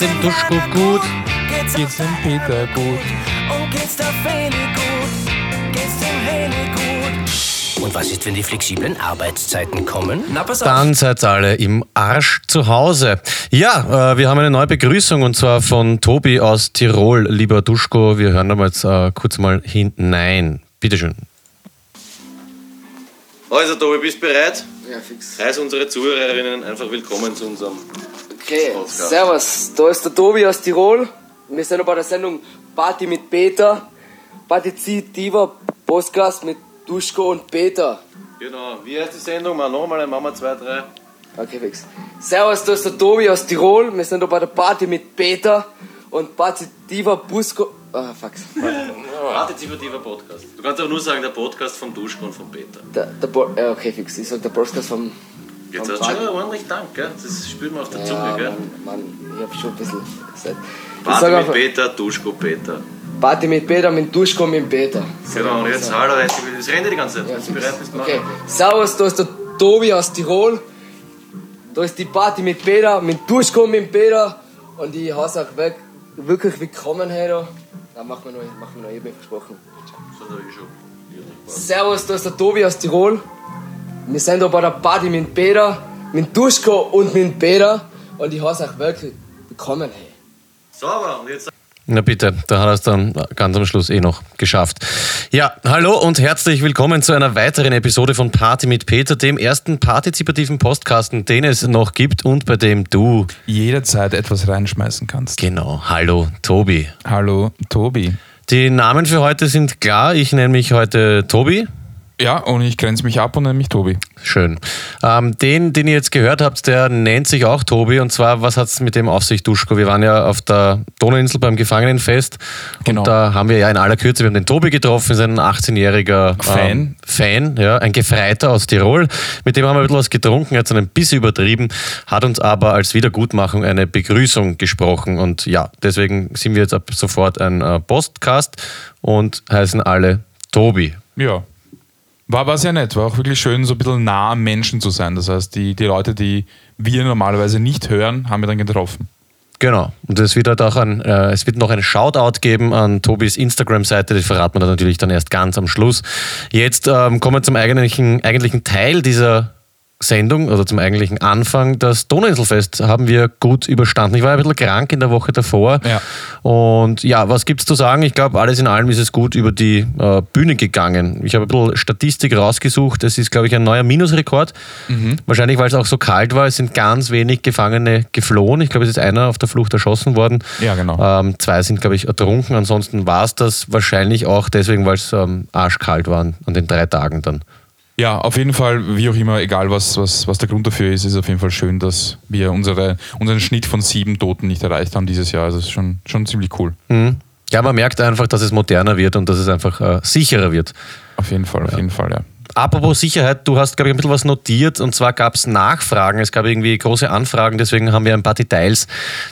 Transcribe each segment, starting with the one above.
Geht's dem Duschko gut? Geht's dem Peter gut? Und geht's der Feli gut? Geht's dem Heli gut? Und was ist, wenn die flexiblen Arbeitszeiten kommen? Na, pass auf. Dann seid alle im Arsch zu Hause. Ja, äh, wir haben eine neue Begrüßung und zwar von Tobi aus Tirol. Lieber Duschko, wir hören da mal jetzt äh, kurz mal hinein. Bitteschön. Also Tobi, bist du bereit? Ja, fix. Heiß unsere Zuhörerinnen einfach willkommen zu unserem Okay, servus. Da ist der Tobi aus Tirol. Wir sind bei der Sendung Party mit Peter. Partizitiva Podcast mit Duschko und Peter. Genau, wie heißt die Sendung? Mal nochmal, Mama 2, 3. Okay, fix. Servus, da ist der Tobi aus Tirol. Wir sind noch bei der Party mit Peter und Partizitiva Busco. Ah, fuck. Partizipativer Podcast. Du kannst aber nur sagen, der Podcast von Duschko und von Peter. Der, der Bo ja, okay, fix. Ich sag der Podcast vom. Jetzt du schon ordentlich Dank, gell? Das spürt man auf der Zunge, Ja, gell? Mann, Mann, ich hab schon ein bisschen. Ich Party mit einfach, Peter, Duschko, Peter. Party mit Peter, mit Duschko mit Peter. Genau, und jetzt, hallo, das rennt die ganze Zeit. Ja, Bist du bereit? Bist okay. Servus, da ist der Tobi aus Tirol. Da ist die Party mit Peter, mit Duschko mit Peter. Und ich heiße auch weg, wirklich willkommen heute. Da machen wir noch, machen wir noch eben versprochen. Hat er eh schon. Servus, da ist der Tobi aus Tirol. Wir sind da bei der Party mit Peter, mit Duschko und mit Peter. Und ich heiße auch wirklich willkommen hey. Sauber, und jetzt Na bitte, da hat er es dann ganz am Schluss eh noch geschafft. Ja, hallo und herzlich willkommen zu einer weiteren Episode von Party mit Peter, dem ersten partizipativen Postkasten, den es noch gibt und bei dem du, Jederzeit etwas reinschmeißen kannst. genau, hallo Tobi. Hallo, Tobi. Die Namen für heute sind klar. Ich nenne mich heute Tobi. Ja, und ich grenze mich ab und nenne mich Tobi. Schön. Ähm, den, den ihr jetzt gehört habt, der nennt sich auch Tobi. Und zwar, was hat es mit dem auf sich, Duschko? Wir waren ja auf der Donauinsel beim Gefangenenfest. Genau. Und da haben wir ja in aller Kürze, wir haben den Tobi getroffen, ist ein 18-jähriger Fan. Ähm, Fan, ja, ein Gefreiter aus Tirol. Mit dem haben wir ein bisschen was getrunken, hat es ein bisschen übertrieben, hat uns aber als Wiedergutmachung eine Begrüßung gesprochen. Und ja, deswegen sind wir jetzt ab sofort ein äh, Postcast und heißen alle Tobi. Ja. War, war sehr nett, war auch wirklich schön, so ein bisschen nah am Menschen zu sein. Das heißt, die, die Leute, die wir normalerweise nicht hören, haben wir dann getroffen. Genau. Und es wird halt auch ein, äh, es wird noch einen Shoutout geben an Tobis Instagram-Seite, die verraten wir dann natürlich dann erst ganz am Schluss. Jetzt ähm, kommen wir zum eigentlichen, eigentlichen Teil dieser Sendung oder zum eigentlichen Anfang. Das Donauinselfest haben wir gut überstanden. Ich war ein bisschen krank in der Woche davor. Ja. Und ja, was gibt's zu sagen? Ich glaube, alles in allem ist es gut über die äh, Bühne gegangen. Ich habe ein bisschen Statistik rausgesucht. Es ist, glaube ich, ein neuer Minusrekord. Wahrscheinlich, weil es auch so kalt war. Es sind ganz wenig Gefangene geflohen. Ich glaube, es ist einer auf der Flucht erschossen worden. Ja, genau. Ähm, zwei sind, glaube ich, ertrunken. Ansonsten war es das wahrscheinlich auch deswegen, weil es ähm, arschkalt war an den drei Tagen dann. Ja, auf jeden Fall, wie auch immer, egal was, was, was der Grund dafür ist, ist auf jeden Fall schön, dass wir unsere, unseren Schnitt von sieben Toten nicht erreicht haben dieses Jahr. Also das ist schon, schon ziemlich cool. Ja, man merkt einfach, dass es moderner wird und dass es einfach äh, sicherer wird. Auf jeden Fall, auf jeden Fall, ja. Apropos Sicherheit, du hast, glaube ich, ein bisschen was notiert und zwar gab es Nachfragen, es gab irgendwie große Anfragen, deswegen haben wir ein paar Details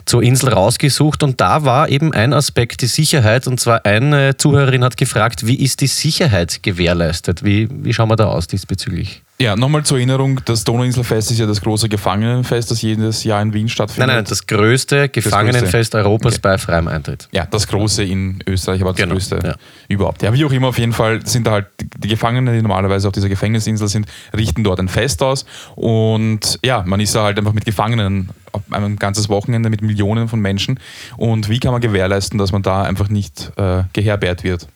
zur Insel rausgesucht und da war eben ein Aspekt die Sicherheit und zwar eine Zuhörerin hat gefragt, wie ist die Sicherheit gewährleistet? Wie, wie schauen wir da aus diesbezüglich? Ja, nochmal zur Erinnerung, das Donauinselfest ist ja das große Gefangenenfest, das jedes Jahr in Wien stattfindet. Nein, nein, das größte Gefangenenfest Europas Okay. bei freiem Eintritt. Ja, das große in Österreich, aber das Genau, größte ja. überhaupt. Ja, wie auch immer, auf jeden Fall sind da halt die Gefangenen, die normalerweise auf dieser Gefängnisinsel sind, richten dort ein Fest aus. Und ja, man ist da halt einfach mit Gefangenen ein ganzes Wochenende mit Millionen von Menschen. Und wie kann man gewährleisten, dass man da einfach nicht äh, geherbergt wird?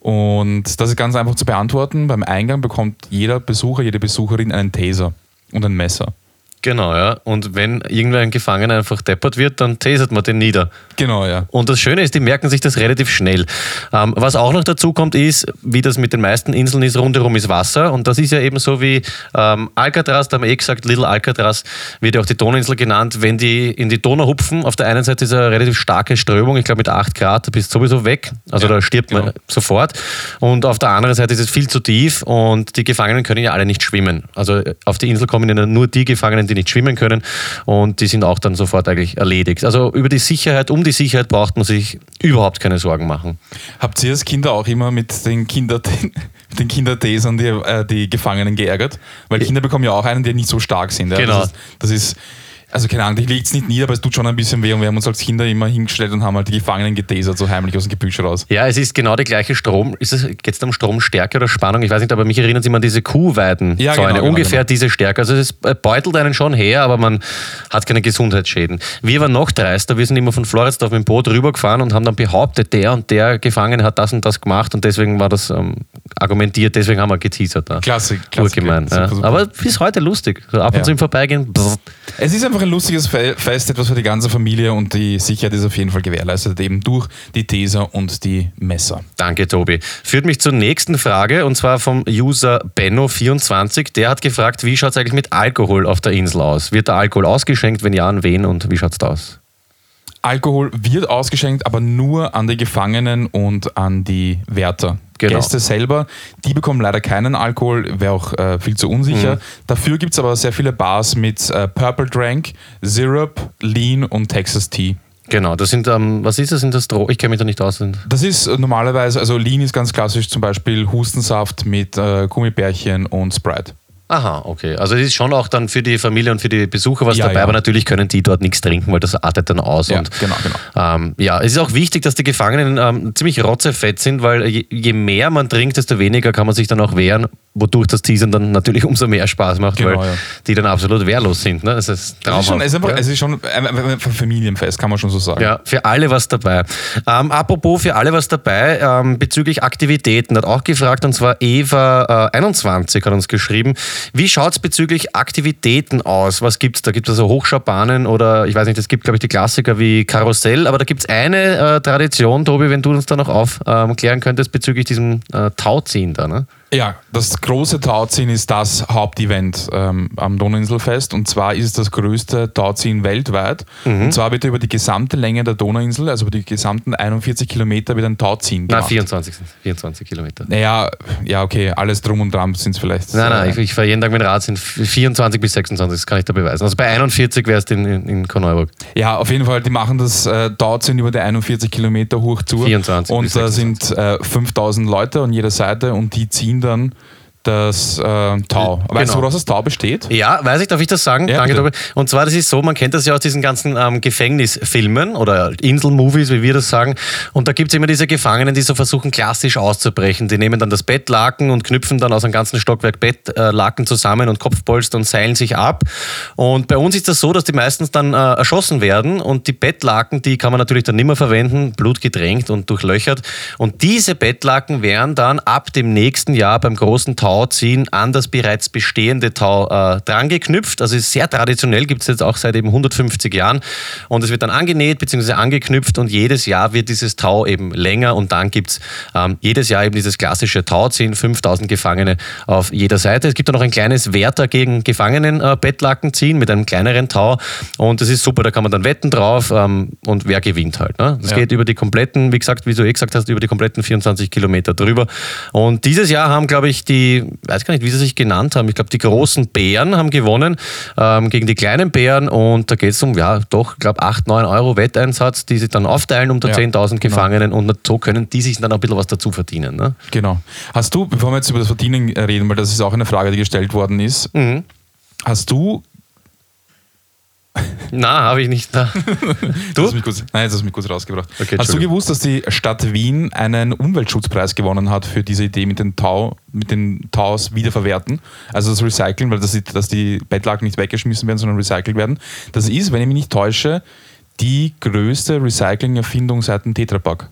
Und das ist ganz einfach zu beantworten. Beim Eingang bekommt jeder Besucher, jede Besucherin einen Taser und ein Messer. Genau, ja. Und wenn irgendwer ein Gefangener einfach deppert wird, dann tasert man den nieder. Genau, ja. Und das Schöne ist, die merken sich das relativ schnell. Ähm, was auch noch dazu kommt, ist, wie das mit den meisten Inseln ist, rundherum ist Wasser. Und das ist ja eben so wie ähm, Alcatraz, da haben wir eh gesagt, Little Alcatraz wird ja auch die Donauinsel genannt. Wenn die in die Donau hupfen, auf der einen Seite ist eine relativ starke Strömung, ich glaube mit 8 Grad, da bist du sowieso weg. Also Ja, da stirbt man genau. sofort. Und auf der anderen Seite ist es viel zu tief und die Gefangenen können ja alle nicht schwimmen. Also äh, auf die Insel kommen ja nur die Gefangenen, die nicht schwimmen können und die sind auch dann sofort eigentlich erledigt. Also über die Sicherheit, um die Sicherheit braucht man sich überhaupt keine Sorgen machen. Habt ihr als Kinder auch immer mit den, Kinder, mit den Kindertasern die, äh, die Gefangenen geärgert? Weil Kinder bekommen ja auch einen, die nicht so stark sind. Ja? Genau. Das ist, das ist Also keine Ahnung, die legt es nicht nieder, aber es tut schon ein bisschen weh und wir haben uns als Kinder immer hingestellt und haben halt die Gefangenen getasert, so heimlich aus dem Gebüsch raus. Ja, es ist genau die gleiche Strom. Ist es jetzt um Stromstärke oder Spannung? Ich weiß nicht, aber mich erinnert es immer an diese Kuhweidenzäune. Ja, genau, genau, Ungefähr genau. diese Stärke. Also es beutelt einen schon her, aber man hat keine Gesundheitsschäden. Wir waren noch dreister. Wir sind immer von Floridsdorf mit dem Boot rübergefahren und haben dann behauptet, der und der Gefangene hat das und das gemacht und deswegen war das ähm, argumentiert, deswegen haben wir geteasert. Da. Urgemein. Super, Ja. Aber bis heute lustig. So ab und Ja. zu im Vorbeigehen. brrr. Es ist einfach ein lustiges Fe- Fest, etwas für die ganze Familie und die Sicherheit ist auf jeden Fall gewährleistet, eben durch die Taser und die Messer. Danke, Tobi. Führt mich zur nächsten Frage und zwar vom User Benno24. Der hat gefragt, wie schaut es eigentlich mit Alkohol auf der Insel aus? Wird der Alkohol ausgeschenkt? Wenn ja, an wen und wie schaut es da aus? Alkohol wird ausgeschenkt, aber nur an die Gefangenen und an die Wärter. Genau. Gäste selber, die bekommen leider keinen Alkohol, wäre auch äh, viel zu unsicher. Mhm. Dafür gibt es aber sehr viele Bars mit äh, Purple Drank, Syrup, Lean und Texas Tea. Genau, das sind, ähm, was ist das? Sind das Dro Ich kenne mich da nicht aus. Das ist äh, normalerweise, also Lean ist ganz klassisch, zum Beispiel Hustensaft mit äh, Gummibärchen und Sprite. Aha, okay. Also es ist schon auch dann für die Familie und für die Besucher was Ja, dabei, ja. aber natürlich können die dort nichts trinken, weil das artet dann aus. Ja, und, genau, genau. Ähm, ja, es ist auch wichtig, dass die Gefangenen ähm, ziemlich rotzefett sind, weil je, je mehr man trinkt, desto weniger kann man sich dann auch wehren, wodurch das Teasern dann natürlich umso mehr Spaß macht, Genau, weil ja. die dann absolut wehrlos sind. Ne? Es ist Es ist, traumhaft. schon, es ist, einfach, es ist schon ein, ein, ein Familienfest, kann man schon so sagen. Ja, für alle was dabei. Ähm, apropos für alle was dabei, ähm, bezüglich Aktivitäten, hat auch gefragt, und zwar Eva21 hat uns geschrieben, wie schaut es bezüglich Aktivitäten aus? Was gibt es da? Gibt es also Hochschaubahnen oder ich weiß nicht, es gibt glaube ich die Klassiker wie Karussell, aber da gibt es eine äh, Tradition, Tobi, wenn du uns da noch aufklären könntest bezüglich diesem äh, Tauziehen da, ne? Ja, das große Tauziehen ist das Hauptevent ähm, am Donauinselfest und zwar ist es das größte Tauziehen weltweit. Mhm. Und zwar wird über die gesamte Länge der Donauinsel, also über die gesamten 41 Kilometer, wird ein Tauziehen Na, gemacht. 24, sind 24 Kilometer. Naja, ja, okay, alles drum und dran sind es vielleicht. Nein, nein, äh, ich, ich fahre jeden Tag mit dem Rad, sind 24 bis 26, das kann ich da beweisen. Also bei 41 wäre es in, in, in Korneuburg. Ja, auf jeden Fall, die machen das äh, Tauziehen über die 41 Kilometer hoch zu. 24 Und da sind äh, 5000 Leute an jeder Seite und die ziehen dann das äh, Tau. Weißt Genau. du, woraus das Tau besteht? Ja, weiß ich, darf ich das sagen? Ja, Danke, bitte. Tobi. Und zwar, das ist so, man kennt das ja aus diesen ganzen ähm, Gefängnisfilmen oder Inselmovies, wie wir das sagen. Und da gibt es immer diese Gefangenen, die so versuchen, klassisch auszubrechen. Die nehmen dann das Bettlaken und knüpfen dann aus einem ganzen Stockwerk Bettlaken zusammen und Kopfpolster und seilen sich ab. Und bei uns ist das so, dass die meistens dann äh, erschossen werden und die Bettlaken, die kann man natürlich dann nicht mehr verwenden, blutgedrängt und durchlöchert. Und diese Bettlaken werden dann ab dem nächsten Jahr beim großen Tauziehen an das bereits bestehende Tau äh, drangeknüpft. Also ist sehr traditionell, gibt es jetzt auch seit eben 150 Jahren. Und es wird dann angenäht bzw. angeknüpft und jedes Jahr wird dieses Tau eben länger und dann gibt es ähm, jedes Jahr eben dieses klassische Tauziehen, 5000 Gefangene auf jeder Seite. Es gibt dann noch ein kleines Wärter gegen Gefangenen äh, ziehen mit einem kleineren Tau und das ist super, da kann man dann wetten drauf ähm, und wer gewinnt halt. Ne? Das Ja. geht über die kompletten, wie gesagt, wie du eh gesagt hast, über die kompletten 24 Kilometer drüber. Und dieses Jahr haben, glaube ich, die, weiß gar nicht, wie sie sich genannt haben, ich glaube, die großen Bären haben gewonnen ähm, gegen die kleinen Bären und da geht es um, ja, doch, ich glaube, 8, 9 Euro Wetteinsatz, die sie dann aufteilen unter Ja, 10.000 genau. Gefangenen und so können die sich dann auch ein bisschen was dazu verdienen. Ne? Genau. Hast du, bevor wir jetzt über das Verdienen reden, weil das ist auch eine Frage, die gestellt worden ist, Mhm. hast du, Na, habe ich nicht. Na. Du? Hast mich kurz, nein, jetzt hast du mich kurz rausgebracht. Okay, hast du gewusst, dass die Stadt Wien einen Umweltschutzpreis gewonnen hat für diese Idee mit den Tau, mit den Taus wiederverwerten? Also das Recyceln, weil das, die- dass die Bettlaken nicht weggeschmissen werden, sondern recycelt werden. Das ist, wenn ich mich nicht täusche, die größte Recycling-Erfindung seit dem Tetrapack.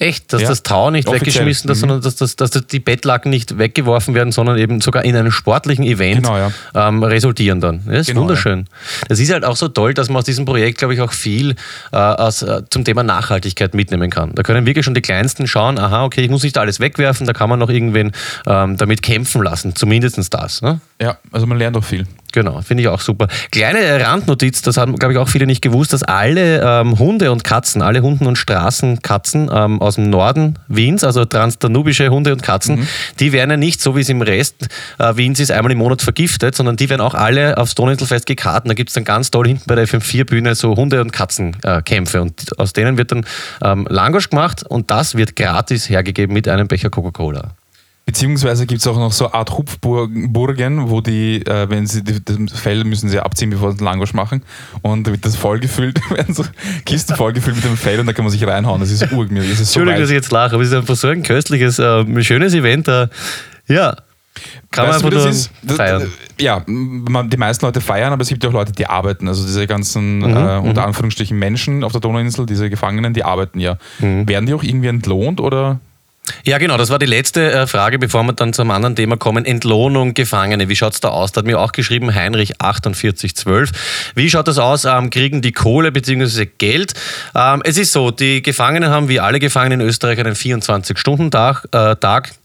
Echt, dass Ja, das Tau nicht offiziell. weggeschmissen wird, Mhm. sondern dass, dass, dass die Bettlaken nicht weggeworfen werden, sondern eben sogar in einem sportlichen Event Genau, ja. ähm, resultieren dann. Ja, Das ist Genau, wunderschön. Das ist halt auch so toll, dass man aus diesem Projekt, glaube ich, auch viel äh, aus, äh, zum Thema Nachhaltigkeit mitnehmen kann. Da können wirklich schon die Kleinsten schauen, aha, okay, ich muss nicht alles wegwerfen, da kann man noch irgendwen ähm, damit kämpfen lassen, zumindest das. Ne? Ja, also man lernt auch viel. Genau, finde ich auch super. Kleine Randnotiz, das haben, glaube ich, auch viele nicht gewusst, dass alle ähm, Hunde und Katzen, alle Hunden und Straßenkatzen ähm, aus dem Norden Wiens, also transdanubische Hunde und Katzen, die werden ja nicht, so wie es im Rest äh, Wiens ist, einmal im Monat vergiftet, sondern die werden auch alle aufs Donauinselfest gekarten. Da gibt es dann ganz toll hinten bei der FM4-Bühne so Hunde- und Katzenkämpfe und aus denen wird dann ähm, Langosch gemacht und das wird gratis hergegeben mit einem Becher Coca-Cola. Beziehungsweise gibt es auch noch so eine Art Hupfburgen, wo die, äh, wenn sie die, das Fell müssen sie abziehen, bevor sie den Langosch machen. Und da wird das vollgefüllt, werden so Kisten vollgefüllt mit dem Fell und da kann man sich reinhauen. Das ist urgemütlich. Das ist so Entschuldigung, dass weich. ich jetzt lache, aber es ist einfach so ein köstliches, äh, schönes Event. Äh, ja, kann Weißt man du, einfach das nur ist? Feiern. Ja, die meisten Leute feiern, aber es gibt ja auch Leute, die arbeiten. Also diese ganzen, Mhm, äh, unter Anführungsstrichen, Menschen auf der Donauinsel, diese Gefangenen, die arbeiten ja. Mhm. Werden die auch irgendwie entlohnt oder? Ja, genau, das war die letzte äh, Frage, bevor wir dann zum anderen Thema kommen. Entlohnung Gefangene. Wie schaut's da aus? Da hat mir auch geschrieben, Heinrich 4812. Wie schaut das aus? Ähm, kriegen die Kohle bzw. Geld? Ähm, es ist so, die Gefangenen haben wie alle Gefangenen in Österreich einen 24-Stunden-Tag.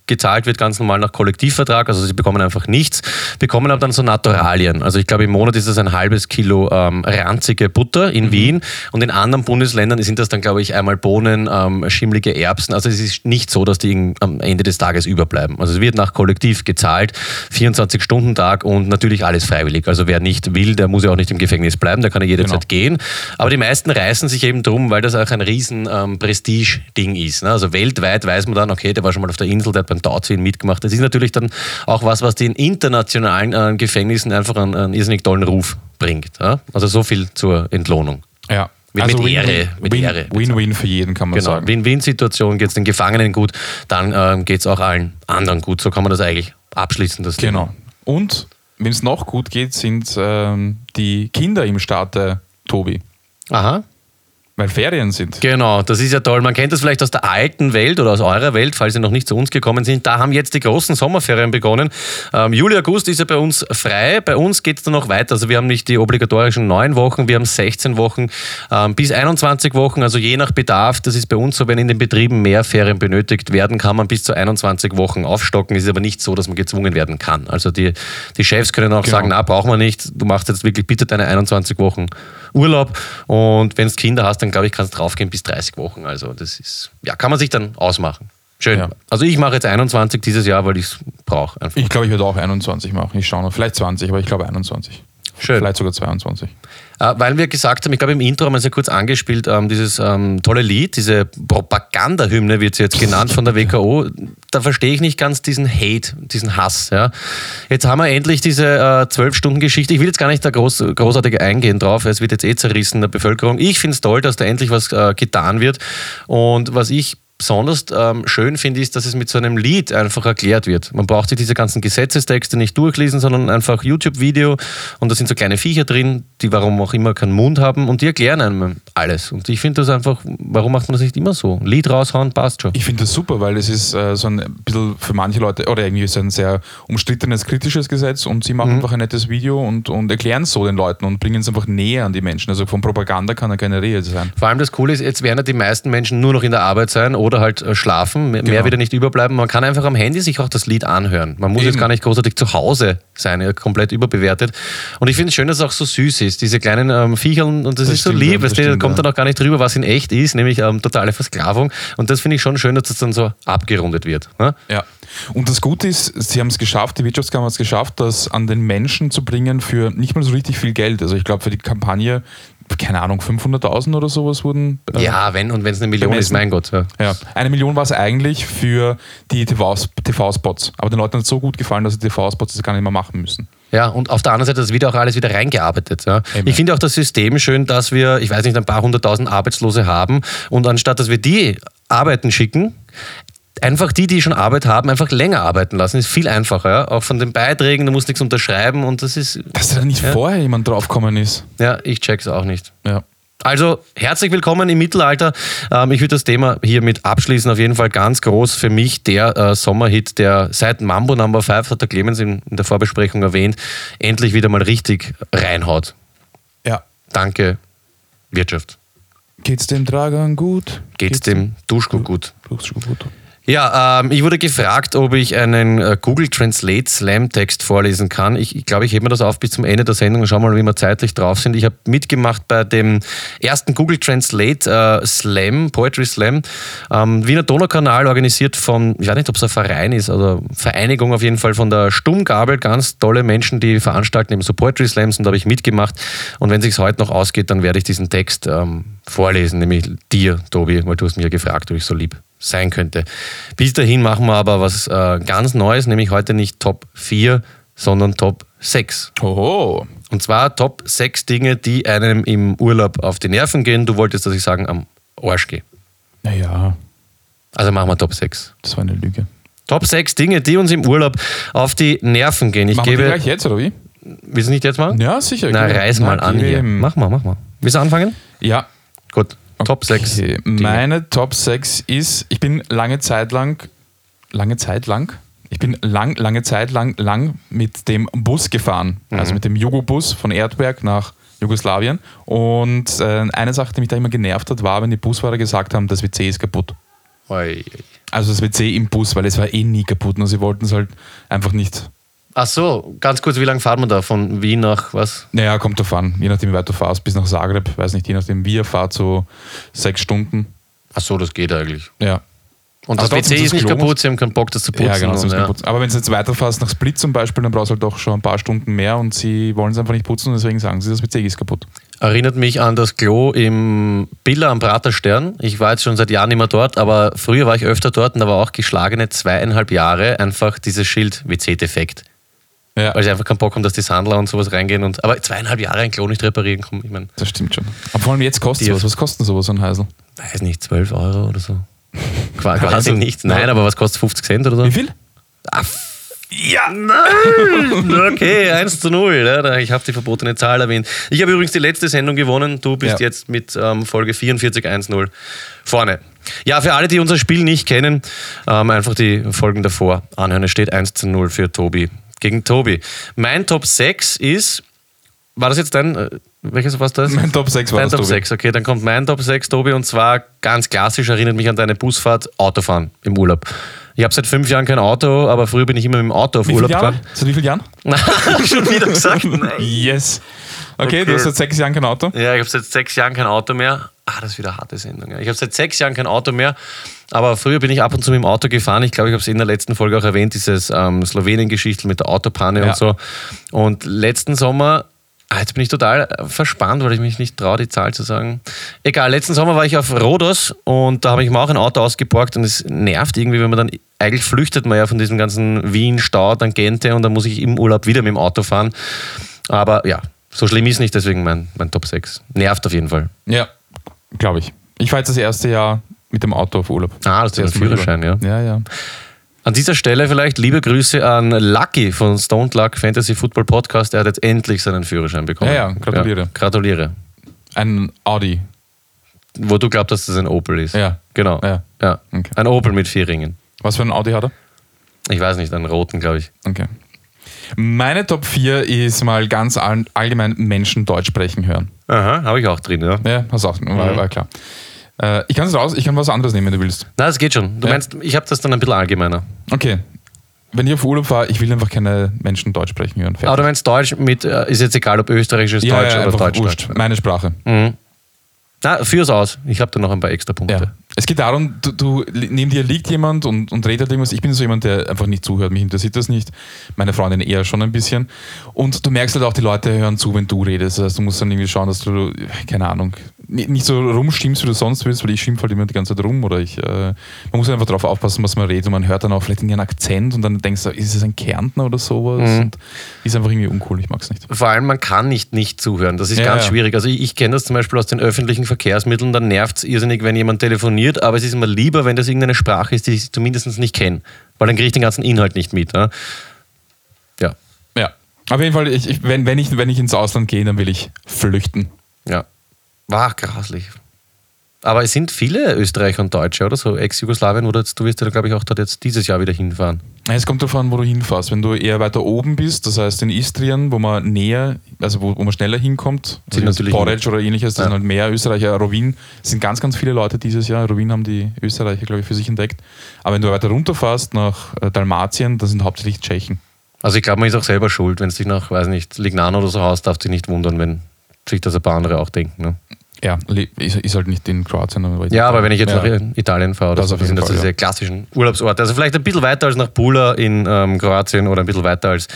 Gezahlt wird ganz normal nach Kollektivvertrag, also sie bekommen einfach nichts, bekommen aber dann so Naturalien. Also ich glaube, im Monat ist das ein halbes Kilo ähm, ranzige Butter in Wien und in anderen Bundesländern sind das dann, glaube ich, einmal Bohnen, ähm, schimmlige Erbsen. Also es ist nicht so, dass die am Ende des Tages überbleiben. Also es wird nach Kollektiv gezahlt, 24-Stunden-Tag und natürlich alles freiwillig. Also wer nicht will, der muss ja auch nicht im Gefängnis bleiben, der kann ja jederzeit gehen. Aber die meisten reißen sich eben drum, weil das auch ein riesen ähm, Prestige-Ding ist. Ne? Also weltweit weiß man dann, okay, der war schon mal auf der Insel, der hat beim Tauziehen mitgemacht. Das ist natürlich dann auch was, was den internationalen äh, Gefängnissen einfach einen, einen irrsinnig tollen Ruf bringt. Ja? Also so viel zur Entlohnung. Ja. Mit- mit Ehre, Win-Win mit Win- Ehre. Win-Win für jeden, kann man Genau. sagen. Win-Win-Situation geht es den Gefangenen gut, dann ähm, geht es auch allen anderen gut. So kann man das eigentlich abschließen. Das Genau. Und wenn es noch gut geht, sind ähm, die Kinder im Staate, Tobi. Aha. Weil Ferien sind. Genau, das ist ja toll. Man kennt das vielleicht aus der alten Welt oder aus eurer Welt, falls Sie noch nicht zu uns gekommen sind. Da haben jetzt die großen Sommerferien begonnen. Ähm, Juli, August ist ja bei uns frei. Bei uns geht es dann noch weiter. Also wir haben nicht die obligatorischen neun Wochen, wir haben 16 Wochen ähm, bis 21 Wochen. Also je nach Bedarf. Das ist bei uns so, wenn in den Betrieben mehr Ferien benötigt werden, kann man bis zu 21 Wochen aufstocken. Es ist aber nicht so, dass man gezwungen werden kann. Also die, die Chefs können auch Genau. sagen, na, brauchen wir nicht. Du machst jetzt wirklich bitte deine 21 Wochen Urlaub. Und wenn du Kinder hast, dann glaube ich, kannst du draufgehen bis 30 Wochen. Also das ist, ja, kann man sich dann ausmachen. Schön. Ja. Also ich mache jetzt 21 dieses Jahr, weil ich es brauche. Ich glaube, ich werde auch 21 machen. Ich schaue noch. Vielleicht 20, aber ich glaube 21. Schön. Vielleicht sogar 22. Äh, weil wir gesagt haben, ich glaube im Intro haben wir es ja kurz angespielt, ähm, dieses ähm, tolle Lied, diese Propagandahymne wird sie jetzt genannt von der WKO. Da verstehe ich nicht ganz diesen Hate, diesen Hass. Jetzt haben wir endlich diese zwölf Stunden Geschichte. Ich will jetzt gar nicht da groß, großartig eingehen drauf. Es wird jetzt eh zerrissen in der Bevölkerung. Ich finde es toll, dass da endlich was äh, getan wird. Und was ich besonders ähm, schön finde, ist, dass es mit so einem Lied einfach erklärt wird. Man braucht sich diese ganzen Gesetzestexte nicht durchlesen, sondern einfach YouTube-Video und da sind so kleine Viecher drin, die warum auch immer keinen Mund haben und die erklären einem alles. Und ich finde das einfach, warum macht man das nicht immer so? Lied raushauen, passt schon. Ich finde das super, weil es ist äh, so ein bisschen für manche Leute, oder irgendwie ist es ein sehr umstrittenes, kritisches Gesetz und sie machen Mhm. einfach ein nettes Video und, und erklären es so den Leuten und bringen es einfach näher an die Menschen. Also von Propaganda kann da keine Rede sein. Vor allem das Coole ist, jetzt werden ja die meisten Menschen nur noch in der Arbeit sein oder halt äh, schlafen, mehr Genau. wieder nicht überbleiben. Man kann einfach am Handy sich auch das Lied anhören. Man muss Eben. jetzt gar nicht großartig zu Hause sein, komplett überbewertet. Und ich finde es schön, dass es auch so süß ist, diese kleinen ähm, Viecherl, und das, Das ist so lieb, das stimmt, kommt dann auch gar nicht drüber, was in echt ist, nämlich ähm, totale Versklavung. Und das finde ich schon schön, dass das dann so abgerundet wird. Ne? Ja. Und das Gute ist, sie haben es geschafft, die Wirtschaftskammer hat es geschafft, das an den Menschen zu bringen für nicht mal so richtig viel Geld. Also ich glaube, für die Kampagne, keine Ahnung, 500.000 oder sowas wurden. äh, Ja, wenn und wenn es eine Million ist, bemessen. mein Gott. Ja. Ja, eine Million war es eigentlich für die TV-Spots. Aber den Leuten hat es so gut gefallen, dass sie TV-Spots das gar nicht mehr machen müssen. Ja, und auf der anderen Seite, das wird auch alles wieder reingearbeitet. Ja. Ich finde auch das System schön, dass wir, ich weiß nicht, ein paar hunderttausend Arbeitslose haben und anstatt, dass wir die arbeiten schicken, einfach die, die schon Arbeit haben, einfach länger arbeiten lassen. Ist viel einfacher. Ja. Auch von den Beiträgen, du musst nichts unterschreiben und das ist, Dass da nicht Ja. vorher jemand draufgekommen ist. ja, ich check's auch nicht. Ja. Also herzlich willkommen im Mittelalter. Ähm, ich würde das Thema hiermit abschließen. Auf jeden Fall ganz groß für mich der äh, Sommerhit, der seit Mambo Number 5, hat der Clemens in, in der Vorbesprechung erwähnt, endlich wieder mal richtig reinhaut. Ja. Danke, Wirtschaft. Geht's dem Dragan gut? Geht's dem Duschko gut? Duschko gut? Ja, ähm, ich wurde gefragt, ob ich einen äh, Google Translate Slam Text vorlesen kann. Ich, ich glaube, ich hebe mir das auf bis zum Ende der Sendung. Schauen wir mal, wie wir zeitlich drauf sind. Ich habe mitgemacht bei dem ersten Google Translate äh, Slam, Poetry Slam, ähm, Wiener Donaukanal, organisiert von, ich weiß nicht, ob es ein Verein ist oder Vereinigung auf jeden Fall von der Stummgabel. Ganz tolle Menschen, die veranstalten eben so Poetry Slams und da habe ich mitgemacht. Und wenn es heute noch ausgeht, dann werde ich diesen Text ähm, vorlesen, nämlich dir, Tobi, weil du hast mich ja gefragt, ob ich so lieb sein könnte. Bis dahin machen wir aber was äh, ganz Neues, nämlich heute nicht Top 4, sondern Top 6. Hoho. Und zwar Top 6 Dinge, die einem im Urlaub auf die Nerven gehen. Du wolltest, dass ich sagen, am Arsch gehe. Naja, Also machen wir Top 6. das war eine Lüge. Top 6 Dinge, die uns im Urlaub auf die Nerven gehen. Ich Machen wir gebe. gleich jetzt, oder wie? Willst du nicht jetzt machen? Ja, sicher. Na, reiß mal an hier. Mach mal, mach mal. Willst du anfangen? Ja. Gut. Top 6. Okay. Meine Top 6 ist, ich bin lange Zeit lang, lange Zeit lang, ich bin lang, lange Zeit lang, lang mit dem Bus gefahren. Also mit dem Jugo-Bus von Erdberg nach Jugoslawien. Und äh, eine Sache, die mich da immer genervt hat, war, wenn die Busfahrer gesagt haben, das WC ist kaputt. Oi. Also das WC im Bus, weil es war eh nie kaputt. Nur sie wollten es halt einfach nicht. Ach so, ganz kurz, wie lange fahren wir da? Von Wien nach was? Naja, kommt drauf an. Je nachdem, wie weit du fährst, bis nach Zagreb. Weiß nicht, je nachdem, wie ihr fahrt, so sechs Stunden. Ach so, das geht eigentlich. Ja. Und Aber das WC ist nicht kaputt, sie haben keinen Bock, das zu putzen. ja, genau. und, ja. kaputt. Aber wenn du jetzt weiterfährst nach Split zum Beispiel, dann brauchst du halt doch schon ein paar Stunden mehr und sie wollen es einfach nicht putzen und deswegen sagen sie, das WC ist kaputt. Erinnert mich an das Klo im Billa am Praterstern. Ich war jetzt schon seit Jahren nicht mehr dort, aber früher war ich öfter dort und da war auch geschlagene zweieinhalb Jahre einfach dieses Schild WC-Defekt. Ja, Weil sie einfach keinen Bock haben, dass die Sandler und sowas reingehen. Und, aber zweieinhalb Jahre ein Klo nicht reparieren, komm, ich meine, das stimmt schon. Aber vor allem jetzt kostet es was. Was kostet sowas, so ein Heisel? weiß nicht, 12 Euro oder so. Qua- Quasi Also, nichts. Nein, ja. aber was kostet 50 Cent oder so? Wie viel? Ah, ja, nein! Okay, 1 zu 0. Ja, ich habe die verbotene Zahl erwähnt. Ich habe übrigens die letzte Sendung gewonnen. Du bist Ja. jetzt mit ähm, Folge 44.10 vorne. Ja, für alle, die unser Spiel nicht kennen, ähm, einfach die Folgen davor anhören. Es steht 1 zu 0 für Tobi gegen Tobi. Mein Top 6 ist. War das jetzt dein. Äh, welches war das? Mein Top 6 war Dein das, Top Tobi. 6, okay, dann kommt mein Top 6, Tobi, und zwar ganz klassisch, erinnert mich an deine Busfahrt, Autofahren im Urlaub. Ich habe seit fünf Jahren kein Auto, aber früher bin ich immer mit dem Auto auf Wie Urlaub gefahren. Seit wie vielen Jahren? Schon wieder gesagt? Nein. Yes. Okay, Okay. du hast seit sechs Jahren kein Auto. Ja, ich habe seit sechs Jahren kein Auto mehr. Ah, das ist wieder eine harte Sendung. Ich habe seit sechs Jahren kein Auto mehr, aber früher bin ich ab und zu mit dem Auto gefahren. Ich glaube, ich habe es in der letzten Folge auch erwähnt, dieses ähm, Slowenien-Geschichtel mit der Autopanne Ja. und so. Und letzten Sommer, ah, jetzt bin ich total verspannt, weil ich mich nicht traue, die Zahl zu sagen. Egal, letzten Sommer war ich auf Rhodos und da habe ich mir auch ein Auto ausgeborgt und es nervt irgendwie, wenn man dann, eigentlich flüchtet man ja von diesem ganzen Wien-Stau, Tangente und dann muss ich im Urlaub wieder mit dem Auto fahren. Aber ja, so schlimm ist nicht, deswegen mein, mein Top 6. Nervt auf jeden Fall. Ja, glaube ich. Ich war jetzt das erste Jahr mit dem Auto auf Urlaub. Ah, das ist ein Führerschein, ja. Ja, ja. An dieser Stelle vielleicht liebe Grüße an Lucky von Stone Luck Fantasy Football Podcast. Er hat jetzt endlich seinen Führerschein bekommen. Ja, ja, gratuliere. gratuliere. Ein Audi. Wo du glaubst, dass das ein Opel ist. Ja. Genau. Ja. Ja. Okay. Ein Opel mit vier Ringen. Was für ein Audi hat er? Ich weiß nicht, einen roten, glaube ich. Okay. Meine Top 4 ist mal ganz all, allgemein Menschen Deutsch sprechen hören. Aha, habe ich auch drin, ja. Ja, hast auch, war, Mhm. war klar. Äh, ich kann es raus, ich kann was anderes nehmen, wenn du willst. Na, das geht schon. Du Ja. meinst, ich habe das dann ein bisschen allgemeiner. Okay. Wenn ich auf Urlaub fahre, ich will einfach keine Menschen Deutsch sprechen hören. Fertig. Aber du meinst Deutsch mit, äh, ist jetzt egal, ob österreichisches ja, Deutsch ja, oder Deutsch. wurscht. Meine Sprache. Na, führ's aus. Ich habe da noch ein paar extra Punkte. Ja. Es geht darum, du, du, neben dir liegt jemand und, und redet irgendwas. Ich bin so jemand, der einfach nicht zuhört. Mich interessiert das nicht. Meine Freundin eher schon ein bisschen. Und du merkst halt auch, die Leute hören zu, wenn du redest. Das du musst dann irgendwie schauen, dass du, keine Ahnung, nicht so rumstimmst, wie du sonst willst, weil ich schimpf halt immer die ganze Zeit rum. Oder ich, äh, man muss einfach darauf aufpassen, was man redet. Und man hört dann auch vielleicht einen Akzent und dann denkst du, ist es ein Kärntner oder sowas? Mhm. Und ist einfach irgendwie uncool. Ich mag es nicht. Vor allem, man kann nicht nicht zuhören. Das ist Ja, ganz ja. schwierig. Also ich, ich kenne das zum Beispiel aus den öffentlichen Verkehrsmitteln, dann nervt es irrsinnig, wenn jemand telefoniert, aber es ist mir lieber, wenn das irgendeine Sprache ist, die ich zumindest nicht kenne. Weil dann kriege ich den ganzen Inhalt nicht mit. Ja. ja. Ja. Auf jeden Fall, ich, ich, wenn, wenn, ich, wenn ich ins Ausland gehe, dann will ich flüchten. ja. War grauslich. Aber es sind viele Österreicher und Deutsche, oder so, Ex-Jugoslawien, wo du, wirst ja, glaube ich, auch dort jetzt dieses Jahr wieder hinfahren. Es kommt darauf an, wo du hinfährst. Wenn du eher weiter oben bist, das heißt in Istrien, wo man näher, also wo, wo man schneller hinkommt, Sind also Porridge oder ähnliches, das Ja. sind halt mehr Österreicher. Rowin sind ganz, ganz viele Leute dieses Jahr. Rowin haben die Österreicher, glaube ich, für sich entdeckt. Aber wenn du weiter runterfährst nach äh, Dalmatien, das sind hauptsächlich Tschechen. Also ich glaube, man ist auch selber schuld, wenn es dich nach, weiß nicht, Lignano oder so haust, darfst du dich nicht wundern, wenn sich das ein paar andere auch denken. Ne? Ja, ist, ist halt nicht in Kroatien. Aber Ja, aber wenn ich jetzt ja. nach Italien fahre, oder Das so, auf sind das Fall, diese ja. klassischen Urlaubsorte. Also vielleicht ein bisschen weiter als nach Pula in ähm, Kroatien oder ein bisschen weiter als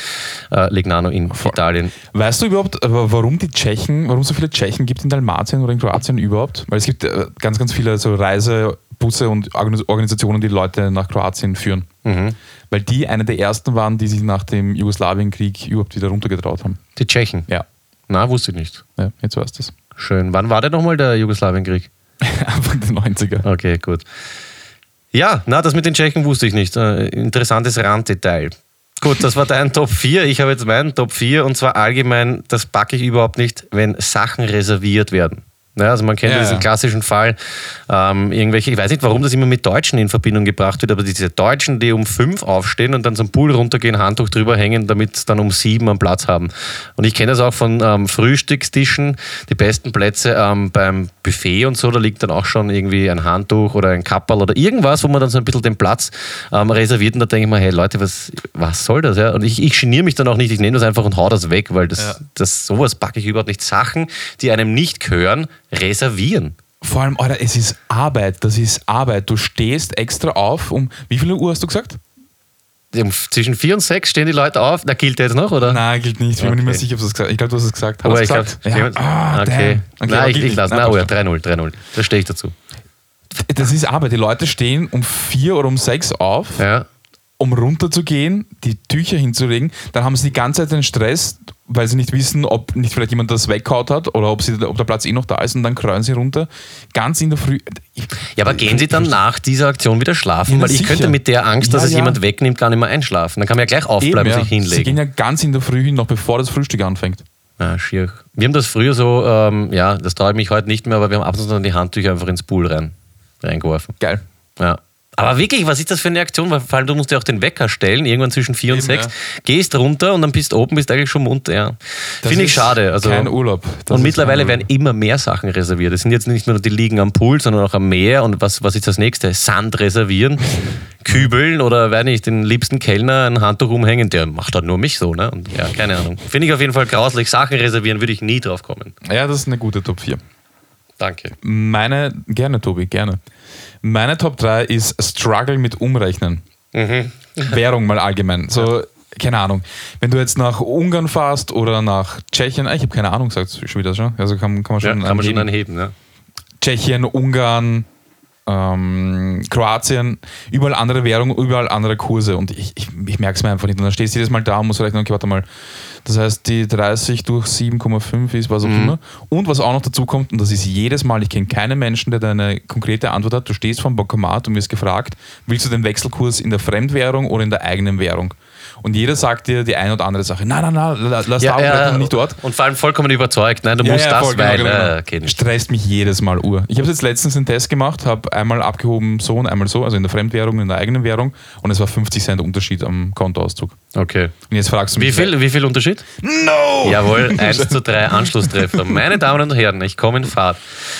äh, Lignano in Italien. Weißt du überhaupt, äh, warum die Tschechen, warum so viele Tschechen gibt in Dalmatien oder in Kroatien überhaupt? Weil es gibt äh, ganz, ganz viele so Busse und Organis- Organisationen, die Leute nach Kroatien führen. Mhm. Weil die eine der ersten waren, die sich nach dem Jugoslawienkrieg überhaupt wieder runtergetraut haben. Die Tschechen. Ja, Na, wusste ich nicht. ja jetzt weißt du es. Schön. Wann war der nochmal, der Jugoslawienkrieg? Anfang der 90er. Okay, gut. Ja, na, das mit den Tschechen wusste ich nicht. Äh, interessantes Randdetail. Gut, das war dein Top 4. Ich habe jetzt meinen Top 4 und zwar allgemein, das packe ich überhaupt nicht, wenn Sachen reserviert werden. Ja, also man kennt ja, diesen ja. klassischen Fall, ähm, irgendwelche, ich weiß nicht, warum das immer mit Deutschen in Verbindung gebracht wird, aber diese Deutschen, die um fünf aufstehen und dann zum Pool runtergehen, Handtuch drüber hängen, damit sie dann um sieben am Platz haben. Und ich kenne das auch von ähm, Frühstückstischen, die besten Plätze ähm, beim Buffet und so, da liegt dann auch schon irgendwie ein Handtuch oder ein Kapperl oder irgendwas, wo man dann so ein bisschen den Platz ähm, reserviert und da denke ich mir, hey Leute, was, was soll das? Ja? Und ich, ich geniere mich dann auch nicht, ich nehme das einfach und hau das weg, weil das, das sowas packe ich überhaupt nicht. Sachen, die einem nicht gehören, reservieren. Vor allem, Alter, es ist Arbeit. Das ist Arbeit. Du stehst extra auf um. Wie viele Uhr hast du gesagt? Zwischen vier und sechs stehen die Leute auf. Na, gilt der jetzt noch, oder? Nein, gilt nicht. Ich bin mir nicht mehr Okay. sicher, ob du es gesagt hast. Ich glaube, du hast es gesagt. Hat Aber er ich glaube, ja. ah, okay. damn. Nein, ich, ich lasse. nicht. Na, oh ja, Nein, 3-0, 3-0. Da stehe ich dazu. Das ist Arbeit. Die Leute stehen um vier oder um sechs auf, Ja. um runterzugehen, die Tücher hinzulegen. Dann haben sie die ganze Zeit den Stress, weil sie nicht wissen, ob nicht vielleicht jemand das weggehaut hat oder ob, sie, ob der Platz eh noch da ist und dann kreuzen sie runter. Ganz in der Früh. Ich, Ja, aber gehen Sie dann nach dieser Aktion wieder schlafen? Ja, Weil ich sicher. könnte mit der Angst, dass Ja, es ja. jemand wegnimmt, gar nicht mehr einschlafen. Dann kann man ja gleich Eben, aufbleiben ja. und sich Sie hinlegen. gehen ja ganz in der Früh hin, noch bevor das Frühstück anfängt. Ja, schier. Wir haben das früher so, ähm, ja, das traue ich mich heute nicht mehr, aber wir haben ab und zu dann die Handtücher einfach ins Pool rein, reingeworfen. Geil. Ja. Aber wirklich, was ist das für eine Aktion? Weil vor allem, du musst ja auch den Wecker stellen, irgendwann zwischen vier und Eben, sechs, ja. gehst runter und dann bist du oben, bist eigentlich schon munter. Ja. Finde ich schade. Also, kein Urlaub. Das und mittlerweile kein werden immer mehr Sachen reserviert. Es sind jetzt nicht nur die liegen am Pool, sondern auch am Meer. Und was, was ist das nächste? Sand reservieren, kübeln oder, wenn ich den liebsten Kellner ein Handtuch umhängen, der macht dann nur mich so. Ne? Und ja, keine Ahnung. Finde ich auf jeden Fall grauslich. Sachen reservieren würde ich nie drauf kommen. Ja, das ist eine gute Top 4. Danke. Meine, gerne, Tobi, gerne. Meine Top 3 ist Struggle mit Umrechnen. Mhm. Währung mal allgemein. So, keine Ahnung. Wenn du jetzt nach Ungarn fährst oder nach Tschechien, ah, ich habe keine Ahnung, sagt schon wieder schon. Also kann, kann man Ja, schon kann man schon anheben. Ne? Tschechien, Ungarn, ähm, Kroatien, überall andere Währung, überall andere Kurse. Und ich, ich, ich merke es mir einfach nicht. Und dann stehst du jedes Mal da und musst rechnen, okay, warte mal. Das heißt, die 30 durch 7,5 ist was auch Mhm. immer. Und was auch noch dazu kommt, und das ist jedes Mal, ich kenne keinen Menschen, der da eine konkrete Antwort hat. Du stehst vom Bankomat und wirst gefragt, willst du den Wechselkurs in der Fremdwährung oder in der eigenen Währung? Und jeder sagt dir die eine oder andere Sache. Nein, nein, nein, la- lass da umrechnen, nicht dort. Und vor allem vollkommen überzeugt. Nein, du musst das, voll, weil. genau, genau. Ich. Stresst mich jedes Mal Uhr. Ich habe jetzt letztens einen Test gemacht, habe einmal abgehoben so und einmal so, also in der Fremdwährung, in der eigenen Währung, und es war 50 Cent Unterschied am Kontoauszug. Okay. Und jetzt fragst du Wie mich. viel, wie viel Unterschied? No! Jawohl, 1 zu 3 Anschlusstreffer. Meine Damen und Herren, ich komme in Fahrt.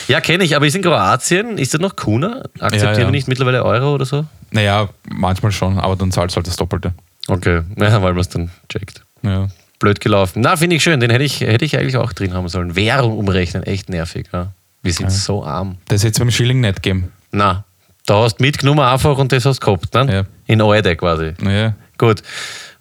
Ja, kenne ich, aber ist in Kroatien, ist das noch Kuna? Akzeptieren Ja, ja. wir nicht mittlerweile Euro oder so? Naja, manchmal schon, aber dann zahlst du halt das Doppelte. Okay, ja, weil man es dann checkt. Ja. Blöd gelaufen. Na, finde ich schön, den hätte ich, hätte ich eigentlich auch drin haben sollen. Währung umrechnen, echt nervig. Ja. Wir sind so arm. Das es beim Schilling nicht geben. Na, da hast du mitgenommen einfach und das hast du gehabt. Ne? Ja. In Eide quasi. Naja. Gut.